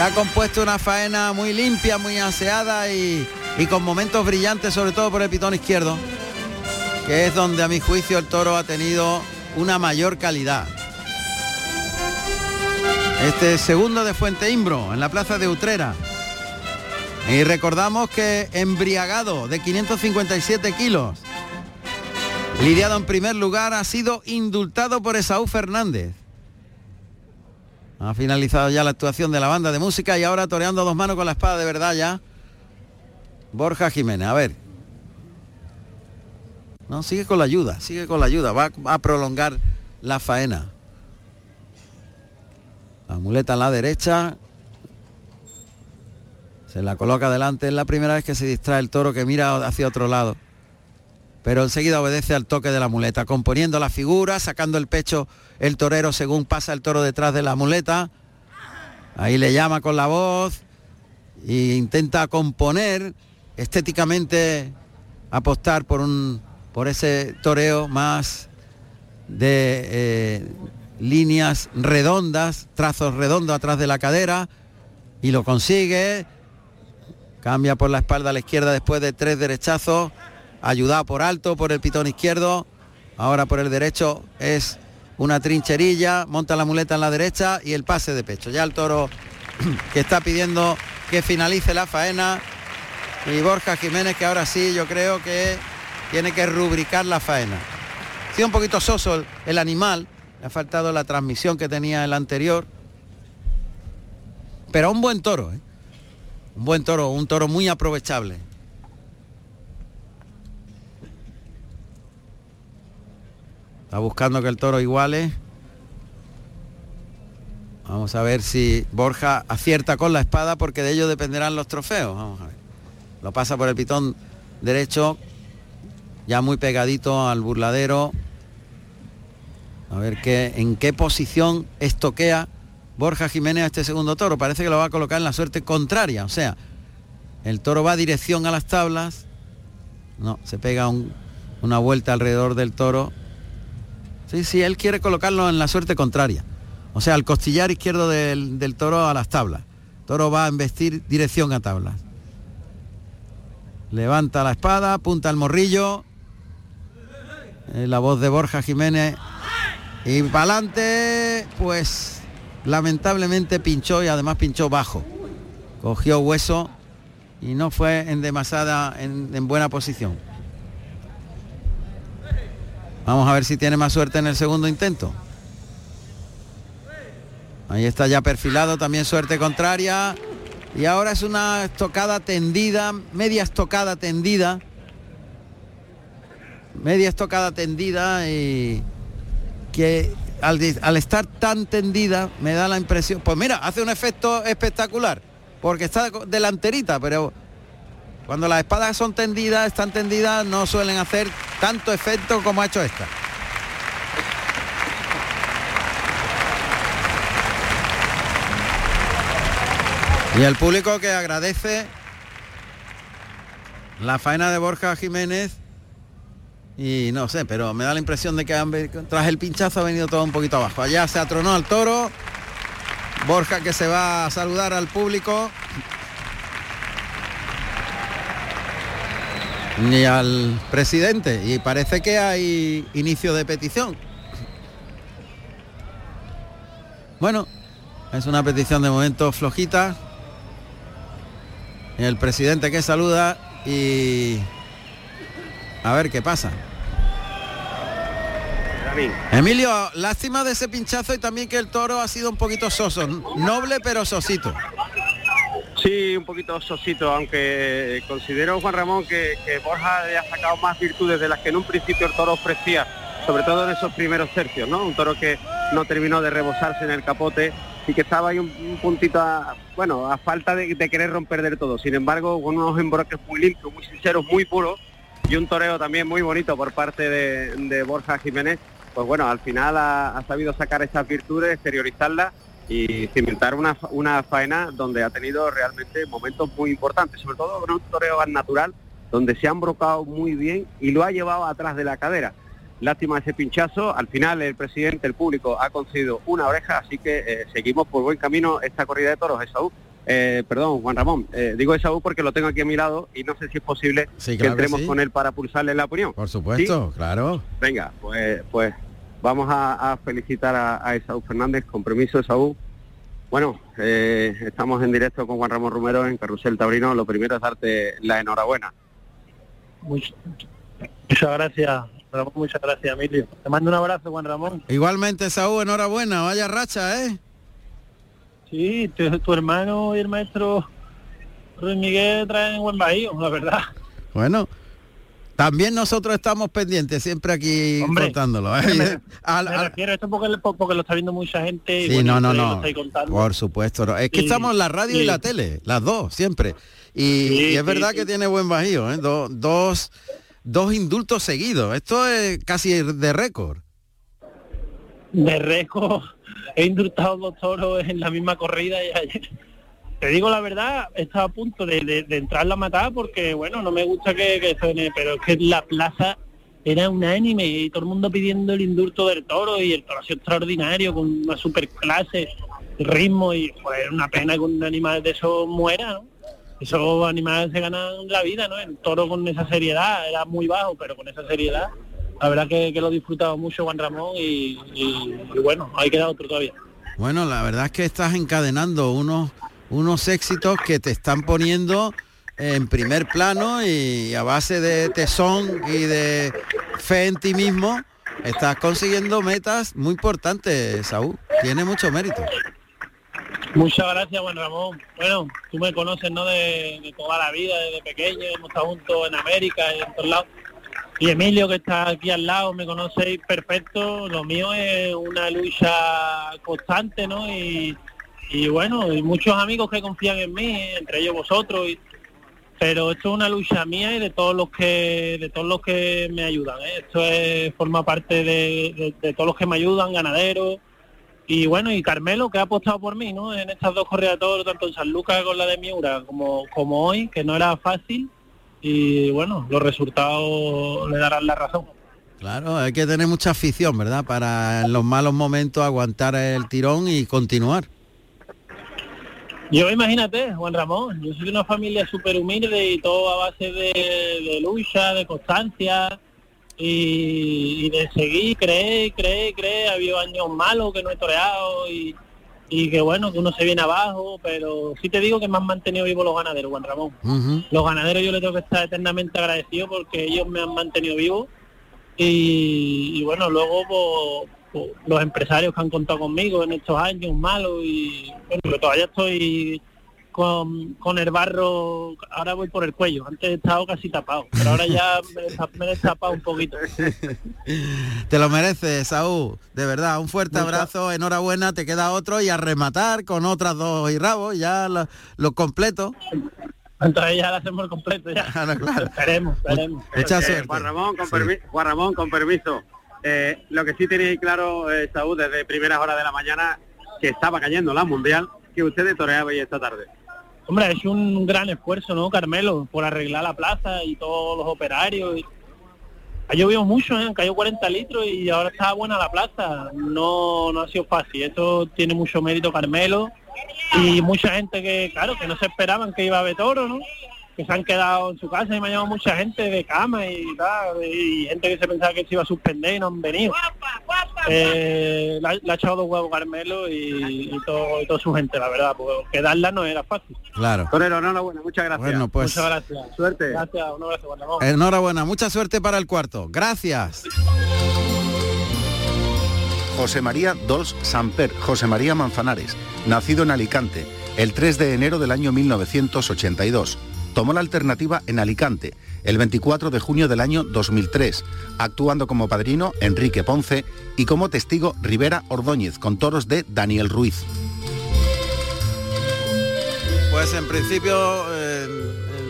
ha compuesto una faena muy limpia, muy aseada y y con momentos brillantes, sobre todo por el pitón izquierdo, que es donde a mi juicio el toro ha tenido una mayor calidad. Este segundo de Fuente Imbro, en la plaza de Utrera. Y recordamos que embriagado de 557 kilos, lidiado en primer lugar, ha sido indultado por Esaú Fernández. Ha finalizado ya la actuación de la banda de música y ahora toreando dos manos con la espada de verdad ya Borja Jiménez, a ver. No, sigue con la ayuda, sigue con la ayuda, va, a prolongar la faena. La muleta en la derecha. Se la coloca adelante. Es la primera vez que se distrae el toro que mira hacia otro lado. Pero enseguida obedece al toque de la muleta, componiendo la figura, sacando el pecho el torero según pasa el toro detrás de la muleta. Ahí le llama con la voz e intenta componer estéticamente apostar por un por ese toreo más de eh, líneas redondas, trazos redondos atrás de la cadera y lo consigue. Cambia por la espalda a la izquierda después de tres derechazos, ayudado por alto por el pitón izquierdo. Ahora por el derecho es una trincherilla, monta la muleta en la derecha y el pase de pecho. Ya el toro que está pidiendo que finalice la faena y Borja Jiménez que ahora sí yo creo que tiene que rubricar la faena. Ha sido un poquito soso el, animal, le ha faltado la transmisión que tenía el anterior, pero un buen toro, ¿eh? un buen toro, un toro muy aprovechable. Está buscando que el toro iguale. Vamos a ver si Borja acierta con la espada porque de ello dependerán los trofeos. Vamos a ver. Lo pasa por el pitón derecho, ya muy pegadito al burladero. A ver qué, en qué posición estoquea Borja Jiménez a este segundo toro. Parece que lo va a colocar en la suerte contraria. O sea, el toro va dirección a las tablas. No, se pega una vuelta alrededor del toro. Sí, sí, él quiere colocarlo en la suerte contraria. O sea, al costillar izquierdo del, del toro a las tablas. toro va a embestir dirección a tablas. Levanta la espada, apunta el morrillo. Eh, la voz de Borja Jiménez. Y para adelante, pues lamentablemente pinchó y además pinchó bajo. Cogió hueso y no fue en demasiada, en, en buena posición. Vamos a ver si tiene más suerte en el segundo intento. Ahí está ya perfilado, también suerte contraria. Y ahora es una estocada tendida, media estocada tendida. Media estocada tendida y que al, al, estar tan tendida me da la impresión, pues mira, hace un efecto espectacular, porque está delanterita, pero cuando las espadas son tendidas, están tendidas, no suelen hacer tanto efecto como ha hecho esta. Y el público que agradece la faena de Borja Jiménez y no sé, pero me da la impresión de que han, tras el pinchazo ha venido todo un poquito abajo. Allá se atronó al toro. Borja que se va a saludar al público. Ni al presidente. Y parece que hay inicio de petición. Bueno, es una petición de momento flojita. El presidente que saluda y a ver qué pasa. Emilio, lástima de ese pinchazo y también que el toro ha sido un poquito soso, noble pero sosito. Sí, un poquito sosito, aunque considero, Juan Ramón, que, Borja ha sacado más virtudes de las que en un principio el toro ofrecía, sobre todo en esos primeros tercios, ¿no? Un toro que no terminó de rebosarse en el capote y que estaba ahí un, puntito a, bueno, a falta de, querer romper del todo. Sin embargo, con unos embroques muy limpios, muy sinceros, muy puros, y un toreo también muy bonito por parte de Borja Jiménez, pues bueno, al final ha, sabido sacar esas virtudes, exteriorizarlas y cimentar una, una faena donde ha tenido realmente momentos muy importantes, sobre todo con un toreo natural, donde se han brocado muy bien y lo ha llevado atrás de la cadera. Lástima ese pinchazo, al final el presidente, el público ha conseguido una oreja, así que eh, seguimos por buen camino esta corrida de toros, Esaú. Eh, perdón, Juan Ramón, eh, digo Esaú porque lo tengo aquí a mi lado y no sé si es posible que entremos con él para pulsarle la opinión. Por supuesto, claro. Venga, pues, pues vamos a, felicitar a, a, Esaú Fernández, con permiso Esaú. Bueno, eh, estamos en directo con Juan Ramón Romero en Carrusel Taurino. Lo primero es darte la enhorabuena. muchas gracias, Ramón, muchas gracias, Emilio. Te mando un abrazo, Juan Ramón. Igualmente, Saúl, enhorabuena, vaya racha, ¿eh? Sí, tu, hermano y el maestro Ruiz Miguel traen buen bahío, la verdad. Bueno, también nosotros estamos pendientes, siempre aquí contándolo. ¿eh? Me, refiero a esto porque, porque, lo está viendo mucha gente. Y sí, no, no, no. Por supuesto. Es que estamos en la radio y la tele, las dos, siempre. Y, es verdad que tiene buen bajío, ¿eh? dos, dos indultos seguidos. Esto es casi de récord. De récord he indultado dos toros en la misma corrida y ayer. Te digo la verdad, estaba a punto de, entrar la matada porque, bueno, no me gusta que, que suene, pero es que la plaza era unánime y todo el mundo pidiendo el indulto del toro y el toro ha sido extraordinario, con una super clase, ritmo y pues una pena que un animal de eso muera, ¿no? Esos animales se ganan la vida, ¿no? El toro con esa seriedad, era muy bajo, pero con esa seriedad la verdad que, lo he disfrutado mucho Juan Ramón y, bueno, hay queda otro todavía. Bueno, la verdad es que estás encadenando unos, unos éxitos que te están poniendo en primer plano y a base de tesón y de fe en ti mismo, estás consiguiendo metas muy importantes, Saúl. Tiene mucho mérito. Muchas gracias, Juan Ramón. Bueno, tú me conoces, ¿no? De, de toda la vida, desde pequeño, hemos estado juntos en América y en todos lados y Emilio que está aquí al lado me conocéis perfecto lo mío es una lucha constante no y, bueno y muchos amigos que confían en mí entre ellos vosotros pero esto es una lucha mía y de todos los que de todos los que me ayudan ¿eh? esto es, forma parte de, todos los que me ayudan ganaderos y bueno y Carmelo que ha apostado por mí no en estas dos corridas tanto en San Lucas con la de Miura como como hoy que no era fácil y bueno, los resultados le darán la razón. Claro, hay que tener mucha afición, ¿verdad? Para en los malos momentos aguantar el tirón y continuar. Yo imagínate, Juan Ramón, yo soy de una familia súper humilde y todo a base de, lucha, de constancia y, y, de seguir, creer, creer, creer. Ha habido años malos que no he toreado y, y que bueno, que uno se viene abajo, pero sí te digo que me han mantenido vivo los ganaderos, Juan Ramón. Los ganaderos yo les tengo que estar eternamente agradecido porque ellos me han mantenido vivo y, bueno, luego pues, pues, los empresarios que han contado conmigo en estos años malos y bueno, todavía estoy con, el barro, ahora voy por el cuello, antes he estado casi tapado, pero ahora ya me, he destapado un poquito. Te lo mereces, Saúl, de verdad, un fuerte abrazo, enhorabuena, te queda otro y a rematar con otras dos y rabos, ya lo, completo. Entonces ya lo hacemos completo ya. Esperemos, esperemos. Eh, Juan, Ramón, con Juan Ramón, con permiso. Eh, lo que sí tenéis claro, eh, Saúl, desde primeras horas de la mañana, que estaba cayendo la Mundial, que ustedes toreabais esta tarde. Hombre, ha hecho un gran esfuerzo, ¿no, Carmelo? Por arreglar la plaza y todos los operarios. Ha llovido mucho, ¿eh? caído 40 litros y ahora está buena la plaza. No, no ha sido fácil. Eso tiene mucho mérito Carmelo y mucha gente que, claro, que no se esperaban que iba a haber toro, ¿no? Que se han quedado en su casa y me ha llamado mucha gente de cama y tal, y gente que se pensaba que se iba a suspender y no han venido. Eh, la, ha echado dos huevos Carmelo y, todo, y toda su gente, la verdad, porque quedarla no era fácil. Claro. Torero, enhorabuena, muchas gracias. Bueno, pues Muchas gracias. Suerte. Gracias, un abrazo, enhorabuena, mucha suerte para el cuarto. Gracias. José María Dols Samper, José María Manzanares, nacido en Alicante, el 3 de enero del año 1982. Tomó la alternativa en Alicante el 24 de junio del año 2003, actuando como padrino Enrique Ponce y como testigo Rivera Ordóñez con toros de Daniel Ruiz. Pues en principio eh,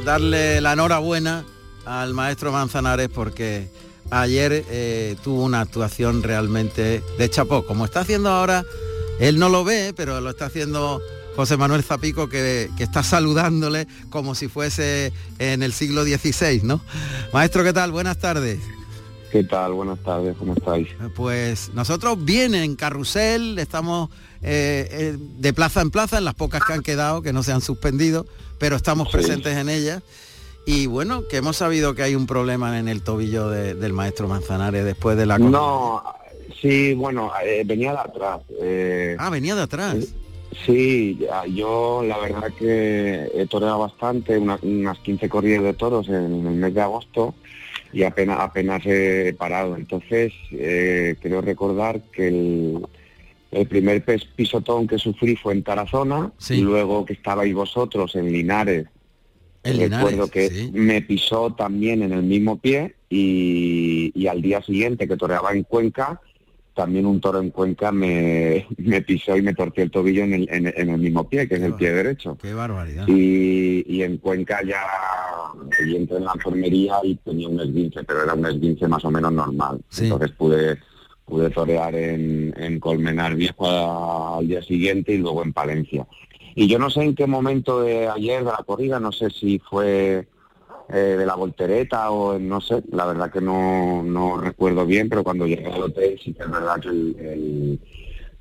darle la enhorabuena al maestro Manzanares porque ayer eh, tuvo una actuación realmente de chapó, como está haciendo ahora, él no lo ve, pero lo está haciendo José Manuel Zapico que, que está saludándole como si fuese en el siglo XVI, ¿no? Maestro, ¿qué tal? Buenas tardes. ¿Qué tal? Buenas tardes, ¿cómo estáis? Pues nosotros bien en carrusel, estamos eh, eh, de plaza en plaza, en las pocas que han quedado, que no se han suspendido, pero estamos Sí. presentes en ellas. Y bueno, que hemos sabido que hay un problema en el tobillo de- del maestro Manzanares después de la... No, sí, bueno, eh, venía de atrás. Ah, venía de atrás. Sí, yo la verdad que he toreado bastante, una- unas 15 corridas de toros en el mes de agosto y apenas apenas he parado. Entonces, eh, creo recordar que el, el primer pes- pisotón que sufrí fue en Tarazona, Sí. y luego que estabais vosotros en Linares. En Recuerdo Linares, que sí. me pisó también en el mismo pie y, y al día siguiente que toreaba en Cuenca, también un toro en Cuenca me, me pisó y me torció el tobillo en el, en, en el mismo pie, que es el pie derecho. Qué barbaridad. Y, y en Cuenca ya y entré en la enfermería y tenía un esguince, pero era un esguince más o menos normal. Sí. Entonces pude pude torear en, en Colmenar Viejo al día siguiente y luego en Palencia. Y yo no sé en qué momento de ayer de la corrida, no sé si fue eh, de la voltereta o no sé, la verdad que no, no recuerdo bien, pero cuando llegué al hotel sí que es verdad que el, el-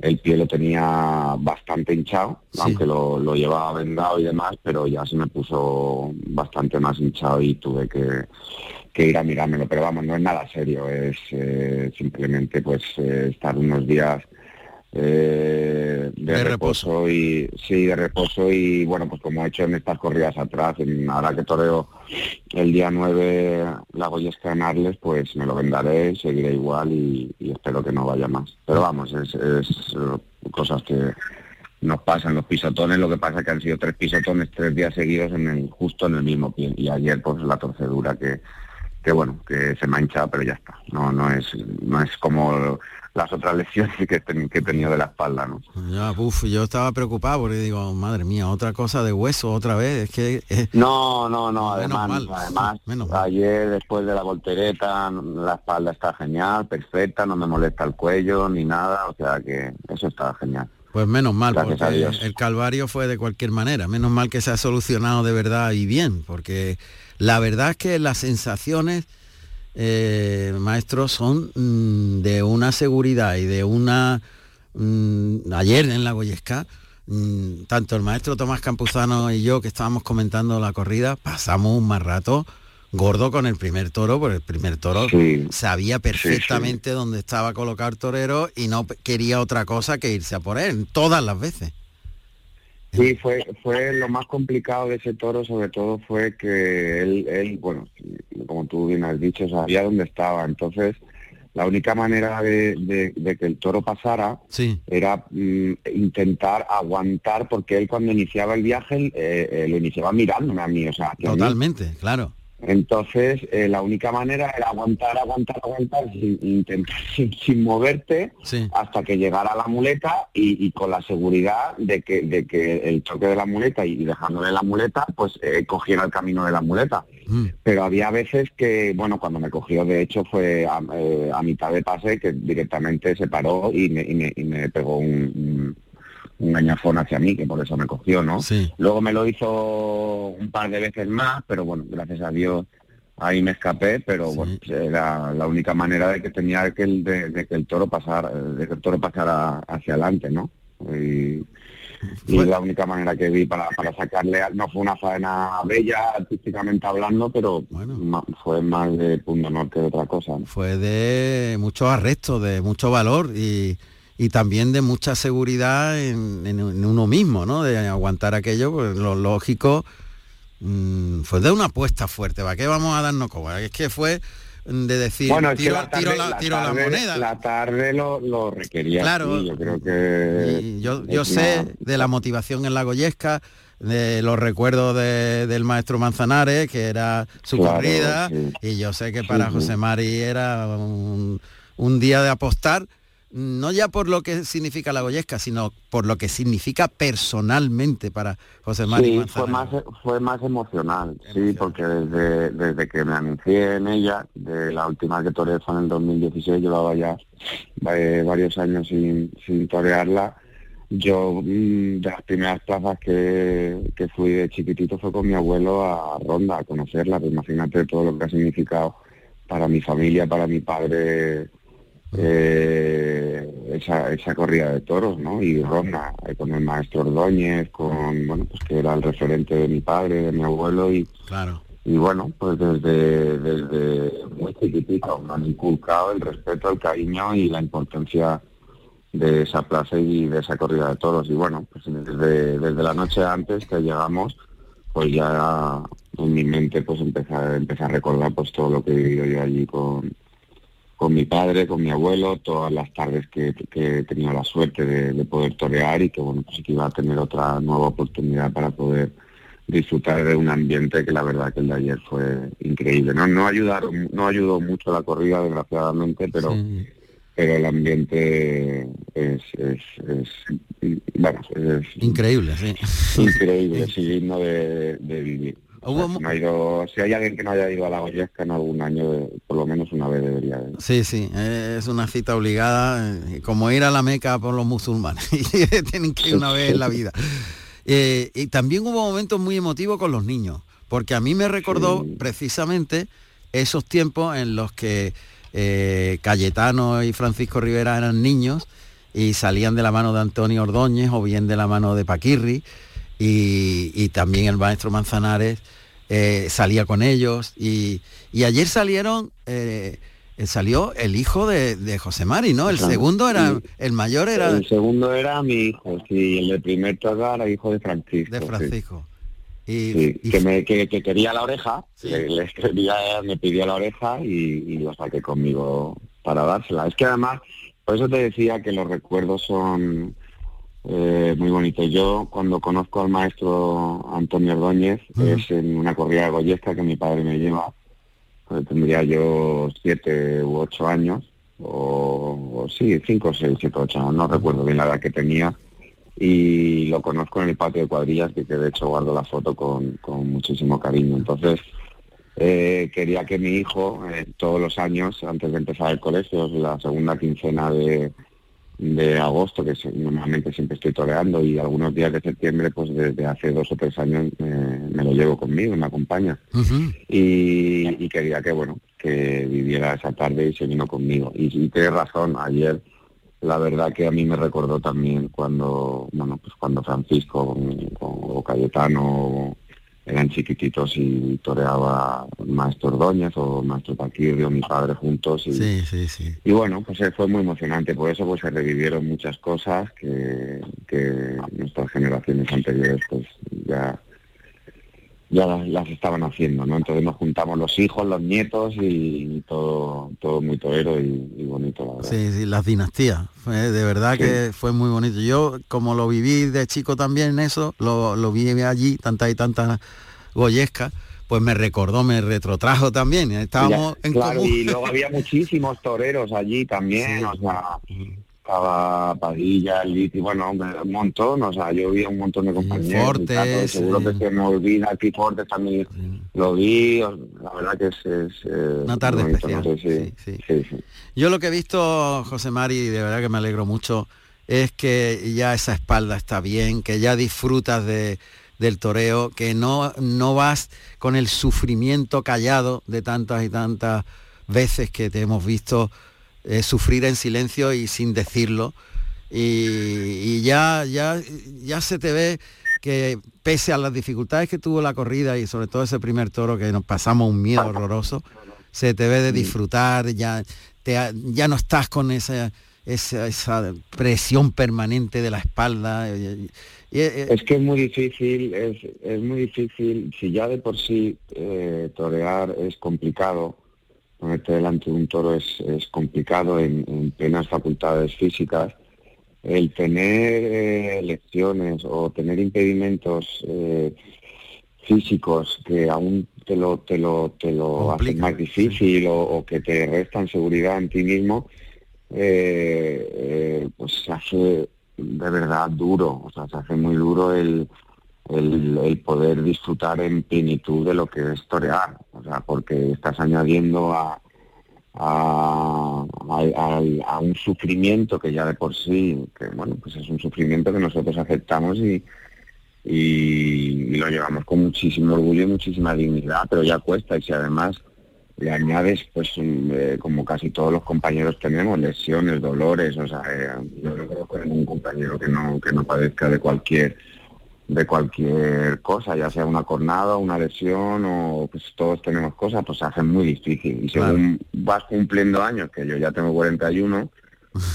el pie lo tenía bastante hinchado, Sí. aunque lo, lo llevaba vendado y demás, pero ya se me puso bastante más hinchado y tuve que, que ir a mirármelo. Pero vamos, no es nada serio, es eh, simplemente pues eh, estar unos días eh, de, De reposo. y sí, de reposo y bueno, pues como he hecho en estas corridas atrás, en, ahora que toreo el día 9 la Goyesca en Arles, pues me lo vendaré, seguiré igual y, espero que no vaya más. Pero vamos, es, es, eh, cosas que nos pasan los pisotones, lo que pasa es que han sido tres pisotones tres días seguidos en el, justo en el mismo pie y ayer pues la torcedura que, que bueno, que se me ha hinchado pero ya está, no, no es, no es como las otras lesiones que, ten- que he tenido de la espalda, ¿no? Ya, uf, yo estaba preocupado porque digo, madre mía, otra cosa de hueso otra vez. Es que eh, No, no, no, además, además menos mal. ayer después de la voltereta la espalda está genial, perfecta, no me molesta el cuello ni nada, o sea que eso está genial. Pues menos mal, Gracias porque el calvario fue de cualquier manera. Menos mal que se ha solucionado de verdad y bien, porque la verdad es que las sensaciones, eh, maestro, son mm, de una seguridad y de una... mm, ayer en la Goyesca, mm, tanto el maestro Tomás Campuzano y yo que estábamos comentando la corrida, pasamos un más rato gordo con el primer toro, porque el primer toro Sí. sabía perfectamente dónde estaba colocado el torero y no quería otra cosa que irse a por él, todas las veces. Sí, fue, fue lo más complicado de ese toro, sobre todo fue que él, él, bueno, como tú bien has dicho, sabía dónde estaba. Entonces, la única manera de, de- de que el toro pasara Sí, era mm, intentar aguantar, porque él cuando iniciaba el viaje, eh, eh, lo iniciaba mirándome a mí, o sea, hacia mí. totalmente, claro. Entonces, eh, la única manera era aguantar, aguantar, aguantar, sin, intentar, sin, sin moverte, Sí, hasta que llegara la muleta y, y con la seguridad de que, de que el choque de la muleta y, dejándole la muleta, pues eh, cogiera el camino de la muleta. mm, Pero había veces que, bueno, cuando me cogió, de hecho, fue a, eh, a mitad de pase que directamente se paró y me, y me, y me pegó un, un- un gañafón hacia mí, que por eso me cogió, ¿no? Luego me lo hizo un par de veces más, pero bueno, gracias a Dios ahí me escapé, pero bueno, era la única manera de que tenía que el, de, que el toro pasara, de que el toro pasara hacia adelante, ¿no? Y, la única manera que vi para, para sacarle, no fue una faena bella artísticamente hablando, pero fue más de punto norte de otra cosa. Fue de muchos arrestos, de mucho valor y, y también de mucha seguridad en, uno mismo, ¿no? De aguantar aquello, pues lo lógico Mm, fue de una apuesta fuerte, ¿para qué vamos a darnos como? Es que fue de decir, bueno, tiro, la, tarde, la, moneda. La tarde lo, requería. Claro, yo creo que... yo, sé de la motivación en la Goyesca, de los recuerdos del maestro Manzanares, que era su corrida, y yo sé que para José Mari era un, un día de apostar no ya por lo que significa la Goyesca, sino por lo que significa personalmente para José María. Sí, fue más, fue más emocional, sí, porque desde, desde que me anuncié en ella, de la última que toreé fue en el 2016, llevaba ya eh, varios años sin, sin torearla. Yo, mm, de las primeras plazas que, que fui de chiquitito fue con mi abuelo a Ronda, a conocerla, pues imagínate todo lo que ha significado para mi familia, para mi padre eh, esa, esa corrida de toros, ¿no? Y ronda eh, con el maestro Ordóñez, con, bueno, pues que era el referente de mi padre, de mi abuelo y... Claro. Y bueno, pues desde, desde muy chiquitito me han inculcado el respeto, el cariño y la importancia de esa plaza y de esa corrida de toros. Y bueno, pues desde, desde la noche antes que llegamos, pues ya en mi mente pues empecé, empecé a recordar pues todo lo que he vivido yo allí con, con mi padre, con mi abuelo, todas las tardes que, he tenido la suerte de, poder torear y que bueno, pues que iba a tener otra nueva oportunidad para poder disfrutar de un ambiente que la verdad que el de ayer fue increíble. No, no ayudaron, no ayudó mucho la corrida, desgraciadamente, pero pero el ambiente es, es, bueno, es increíble, sí. Increíble, sí, digno de vivir si hay alguien que no haya ido a la Goyesca en algún año, por lo menos una vez debería Sí, sí, es una cita obligada, eh, como ir a la Meca por los musulmanes. Tienen que ir una vez en la vida. Eh, y también hubo momentos muy emotivos con los niños, porque a mí me recordó precisamente esos tiempos en los que eh, Cayetano y Francisco Rivera eran niños y salían de la mano de Antonio Ordóñez o bien de la mano de Paquirri y, también el maestro Manzanares eh, salía con ellos y, ayer salieron eh, salió el hijo de, José Mari, ¿no? El segundo era, el mayor era... El segundo era mi hijo, sí, el de primer toda era hijo de Francisco. De Francisco. Y, que, me, que, quería la oreja, le, me pidió la oreja y, lo saqué conmigo para dársela. Es que además, por eso te decía que los recuerdos son eh, muy bonito. Yo cuando conozco al maestro Antonio Ordóñez, es en una corrida de Goyesca que mi padre me lleva, pues tendría yo siete u ocho años, o, sí, cinco, seis, siete, ocho años, no recuerdo bien la edad que tenía, y lo conozco en el patio de cuadrillas, que, de hecho guardo la foto con, con muchísimo cariño. Entonces, eh, quería que mi hijo, eh, todos los años, antes de empezar el colegio, la segunda quincena de, de agosto, que normalmente siempre estoy toreando, y algunos días de septiembre, pues desde hace dos o tres años me lo llevo conmigo, me acompaña. y, quería que, bueno, que viviera esa tarde y se vino conmigo. Y, y tienes razón, ayer la verdad que a mí me recordó también cuando, bueno, pues cuando Francisco o Cayetano eran chiquititos y toreaba Maestro Ordóñez o Maestro Paquirri o mi padre juntos. Y, sí, sí, sí. Y bueno, pues eh, fue muy emocionante, por eso pues se revivieron muchas cosas que, que nuestras generaciones anteriores pues ya ya las, estaban haciendo, ¿no? Entonces nos juntamos los hijos, los nietos y todo, todo muy torero y, bonito, la verdad. Sí, sí, las dinastías. de verdad que fue muy bonito. Yo, como lo viví de chico también eso, lo, lo vi allí, tantas y tantas goyescas, pues me recordó, me retrotrajo también. Estábamos en claro, y luego había muchísimos toreros allí también, o sea estaba Padilla, Liti, bueno, un montón, o sea, yo vi un montón de compañeros. Fortes, seguro que se me olvida, aquí Fortes también lo vi, la verdad que es... es Una tarde especial. sí, sí. Yo lo que he visto, José Mari, de verdad que me alegro mucho, es que ya esa espalda está bien, que ya disfrutas de, del toreo, que no, no vas con el sufrimiento callado de tantas y tantas veces que te hemos visto eh, sufrir en silencio y sin decirlo. Y, ya, ya, ya se te ve que pese a las dificultades que tuvo la corrida y sobre todo ese primer toro que nos pasamos un miedo horroroso, se te ve de disfrutar, ya, te, ya no estás con esa, esa, esa presión permanente de la espalda. es que es muy difícil, es, es, muy difícil, si ya de por sí eh, torear es complicado, ponerte delante de un toro es, es complicado en, en, plenas facultades físicas, el tener eh, lecciones o tener impedimentos eh, físicos que aún te lo, te lo, te lo hacen más difícil o, o, que te restan seguridad en ti mismo, eh, eh, pues se hace de verdad duro, o sea, se hace muy duro el, el, poder disfrutar en plenitud de lo que es torear, o sea, porque estás añadiendo a, a, un sufrimiento que ya de por sí, que bueno, pues es un sufrimiento que nosotros aceptamos y, y, lo llevamos con muchísimo orgullo y muchísima dignidad, pero ya cuesta. Y si además le añades, pues eh, como casi todos los compañeros tenemos, lesiones, dolores, o sea, eh, yo no conozco ningún compañero que no, que no padezca de cualquier de cualquier cosa, ya sea una cornada, una lesión o pues todos tenemos cosas, pues se hace muy difícil. Y según claro. vas cumpliendo años, que yo ya tengo 41,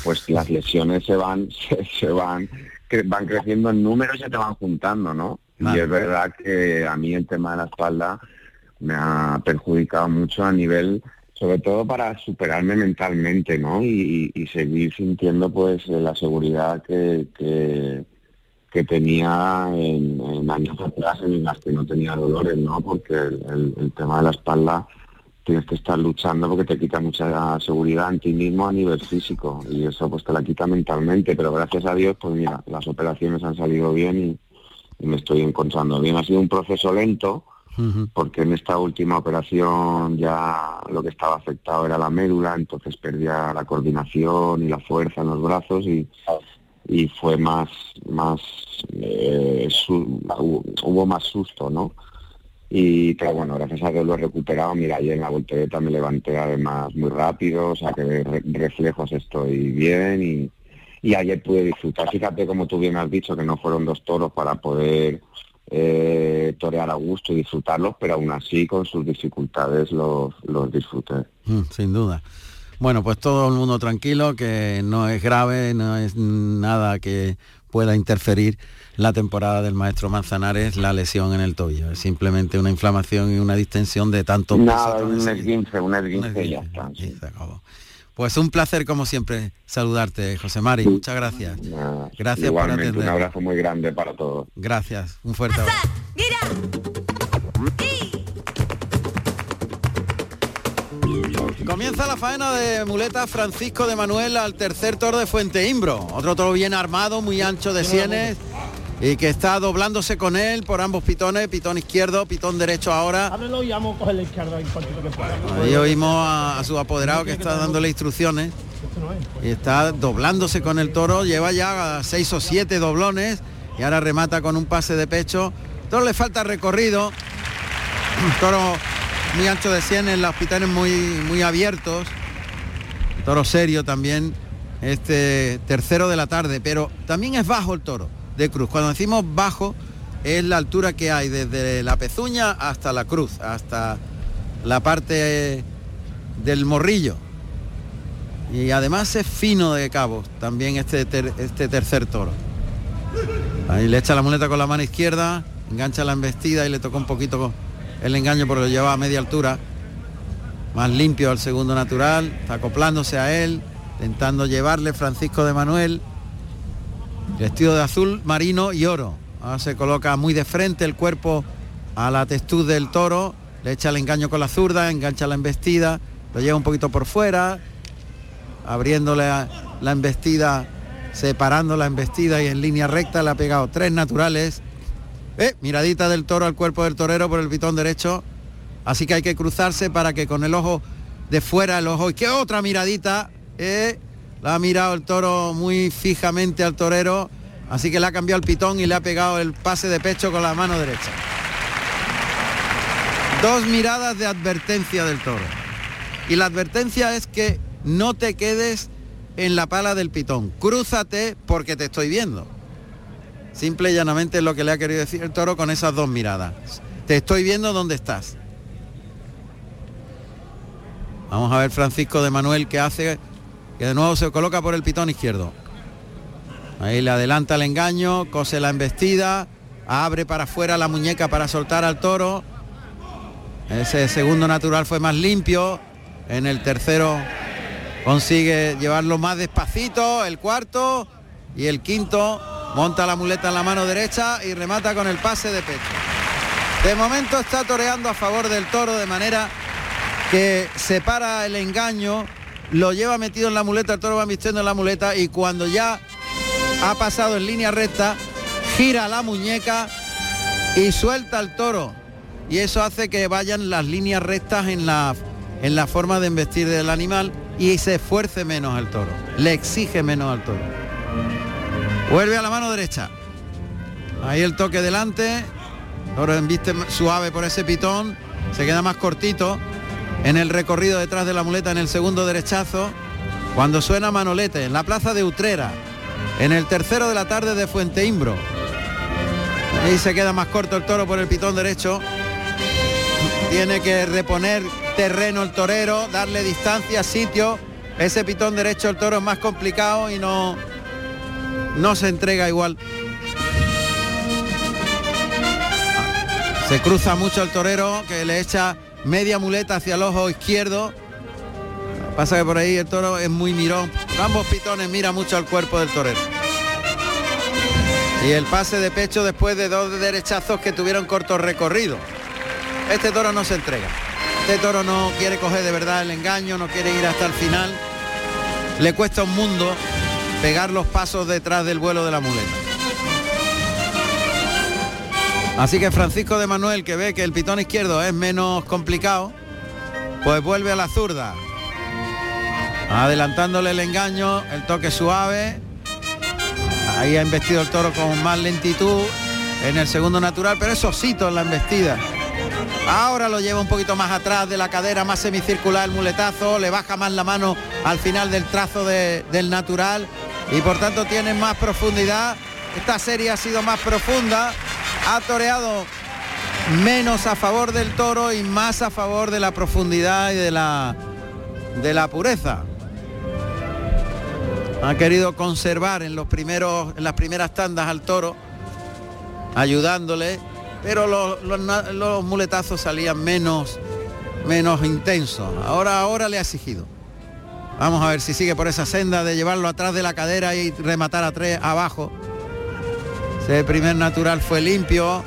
pues las lesiones se van, se, se van, que van creciendo en números y se te van juntando, ¿no? Y es verdad que a mí el tema de la espalda me ha perjudicado mucho a nivel, sobre todo para superarme mentalmente, ¿no? Y, y seguir sintiendo pues la seguridad que, que, que tenía en, en, años atrás en las que no tenía dolores, ¿no? Porque el, el, el, tema de la espalda tienes que estar luchando porque te quita mucha seguridad en ti mismo a nivel físico y eso pues te la quita mentalmente, pero gracias a Dios pues mira, las operaciones han salido bien y, y me estoy encontrando bien. Ha sido un proceso lento, porque en esta última operación ya lo que estaba afectado era la médula, entonces perdía la coordinación y la fuerza en los brazos y, y fue más, más eh, su, hubo más susto, ¿no? Y pero bueno, gracias a Dios lo he recuperado. Mira, ayer en la voltereta me levanté además muy rápido, o sea que de re reflejos estoy bien y, y ayer pude disfrutar. Fíjate como tú bien has dicho que no fueron dos toros para poder eh, torear a gusto y disfrutarlos, pero aún así con sus dificultades los, los disfruté. Mm, sin duda. Bueno, pues todo el mundo tranquilo, que no es grave, no es nada que pueda interferir la temporada del maestro Manzanares, la lesión en el tobillo. Es simplemente una inflamación y una distensión de tanto Nada, un esguince, un esguince y ya está. Sí. Pues un placer como siempre saludarte, José Mari. Muchas gracias. Nada, gracias por atender. Un abrazo muy grande para todos. Gracias. Un fuerte abrazo. Comienza la faena de muleta Francisco de Manuel al tercer toro de Fuente Imbro. Otro toro bien armado, muy ancho de sienes y que está doblándose con él por ambos pitones, pitón izquierdo, pitón derecho ahora. Háblelo y vamos a coger el izquierdo ahí, que pueda. Ahí oímos a, a, su apoderado que está dándole instrucciones y está doblándose con el toro, lleva ya seis o siete doblones y ahora remata con un pase de pecho. Toro le falta recorrido, toro muy ancho de sienes, los pitones muy, muy abiertos, toro serio también, este tercero de la tarde, pero también es bajo el toro de cruz. Cuando decimos bajo es la altura que hay desde la pezuña hasta la cruz, hasta la parte del morrillo. Y además es fino de cabos también este, este tercer toro. Ahí le echa la muleta con la mano izquierda, engancha la embestida y le toca un poquito el engaño porque lo lleva a media altura. Más limpio al segundo natural, acoplándose a él, intentando llevarle Francisco de Manuel vestido de azul marino y oro. Ahora se coloca muy de frente el cuerpo a la textura del toro, le echa el engaño con la zurda, engancha la embestida, lo lleva un poquito por fuera, abriéndole la embestida, separando la embestida y en línea recta le ha pegado tres naturales. Eh, miradita del toro al cuerpo del torero por el pitón derecho. Así que hay que cruzarse para que con el ojo de fuera, el ojo y que otra miradita, eh, lo ha mirado el toro muy fijamente al torero, así que le ha cambiado el pitón y le ha pegado el pase de pecho con la mano derecha. Dos miradas de advertencia del toro. Y la advertencia es que no te quedes en la pala del pitón. Crúzate porque te estoy viendo. Simple y llanamente es lo que le ha querido decir el toro con esas dos miradas. Te estoy viendo dónde estás. Vamos a ver Francisco de Manuel que hace, que de nuevo se coloca por el pitón izquierdo. Ahí le adelanta el engaño, cose la embestida, abre para afuera la muñeca para soltar al toro. Ese segundo natural fue más limpio. En el tercero consigue llevarlo más despacito. El cuarto y el quinto monta la muleta en la mano derecha y remata con el pase de pecho. De momento está toreando a favor del toro de manera que separa el engaño, lo lleva metido en la muleta, el toro va vistiendo en la muleta y cuando ya ha pasado en línea recta, gira la muñeca y suelta al toro. Y eso hace que vayan las líneas rectas en la, en la forma de embestir del animal y se esfuerce menos al toro, le exige menos al toro. Vuelve a la mano derecha. Ahí el toque delante. Toro embiste suave por ese pitón. Se queda más cortito en el recorrido detrás de la muleta en el segundo derechazo. Cuando suena Manolete en la plaza de Utrera. En el tercero de la tarde de Fuente Imbro. Ahí se queda más corto el toro por el pitón derecho. Tiene que reponer terreno el torero, darle distancia, sitio. Ese pitón derecho el toro es más complicado y no, no se entrega igual. Se cruza mucho el torero que le echa media muleta hacia el ojo izquierdo. Pasa que por ahí el toro es muy mirón. Ambos pitones mira mucho al cuerpo del torero. Y el pase de pecho después de dos derechazos que tuvieron corto recorrido. Este toro no se entrega. Este toro no quiere coger de verdad el engaño, no quiere ir hasta el final. Le cuesta un mundo pegar los pasos detrás del vuelo de la muleta. Así que Francisco de Manuel, que ve que el pitón izquierdo es menos complicado, pues vuelve a la zurda. Adelantándole el engaño, el toque suave. Ahí ha investido el toro con más lentitud en el segundo natural, pero es osito en la embestida. Ahora lo lleva un poquito más atrás de la cadera, más semicircular el muletazo, le baja más la mano al final del trazo del natural y por tanto tiene más profundidad. Esta serie ha sido más profunda, ha toreado menos a favor del toro y más a favor de la profundidad y de la, de la pureza. Ha querido conservar en, los primeros, en las primeras tandas al toro, ayudándole, pero los, muletazos salían menos, menos intensos. Ahora, ahora le ha exigido. Vamos a ver si sigue por esa senda de llevarlo atrás de la cadera y rematar a tres abajo. Ese primer natural fue limpio,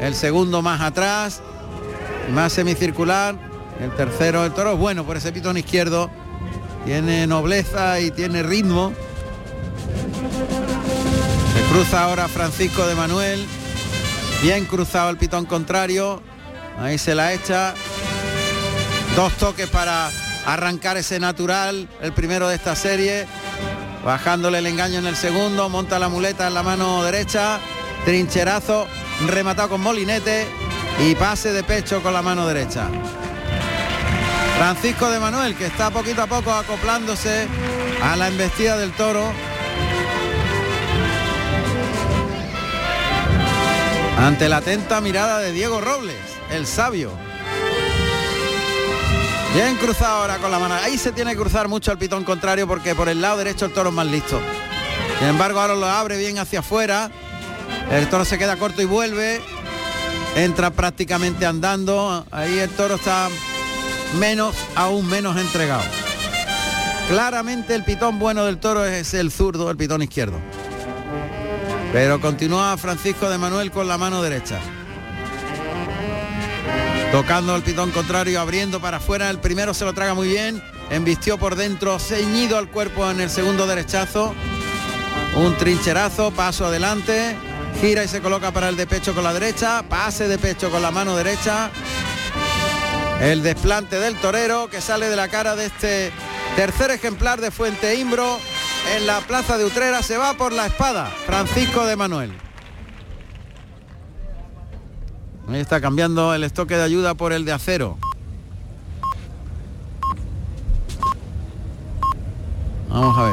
el segundo más atrás, más semicircular, el tercero, el toro bueno por ese pitón izquierdo, tiene nobleza y tiene ritmo. Se cruza ahora Francisco de Manuel, bien cruzado el pitón contrario, ahí se la echa, dos toques para arrancar ese natural, el primero de esta serie, bajándole el engaño en el segundo, monta la muleta en la mano derecha, trincherazo, rematado con molinete. Y pase de pecho con la mano derecha. Francisco de Manuel, que está poquito a poco acoplándose a la embestida del toro. Ante la atenta mirada de Diego Robles, el sabio. Bien cruzado ahora con la mano. Ahí se tiene que cruzar mucho el pitón contrario porque por el lado derecho el toro es más listo. Sin embargo, ahora lo abre bien hacia afuera. El toro se queda corto y vuelve. Entra prácticamente andando. Ahí el toro está menos, aún menos entregado. Claramente el pitón bueno del toro es el zurdo, el pitón izquierdo. Pero continúa Francisco de Manuel con la mano derecha. Tocando el pitón contrario, abriendo para afuera. El primero se lo traga muy bien. Embistió por dentro, ceñido al cuerpo en el segundo derechazo. Un trincherazo, paso adelante. Gira y se coloca para el de pecho con la derecha. Pase de pecho con la mano derecha. El desplante del torero que sale de la cara de este tercer ejemplar de Fuente Imbro en la plaza de Utrera, se va por la espada, Francisco de Manuel. Ahí está cambiando el estoque de ayuda por el de acero. Vamos a ver.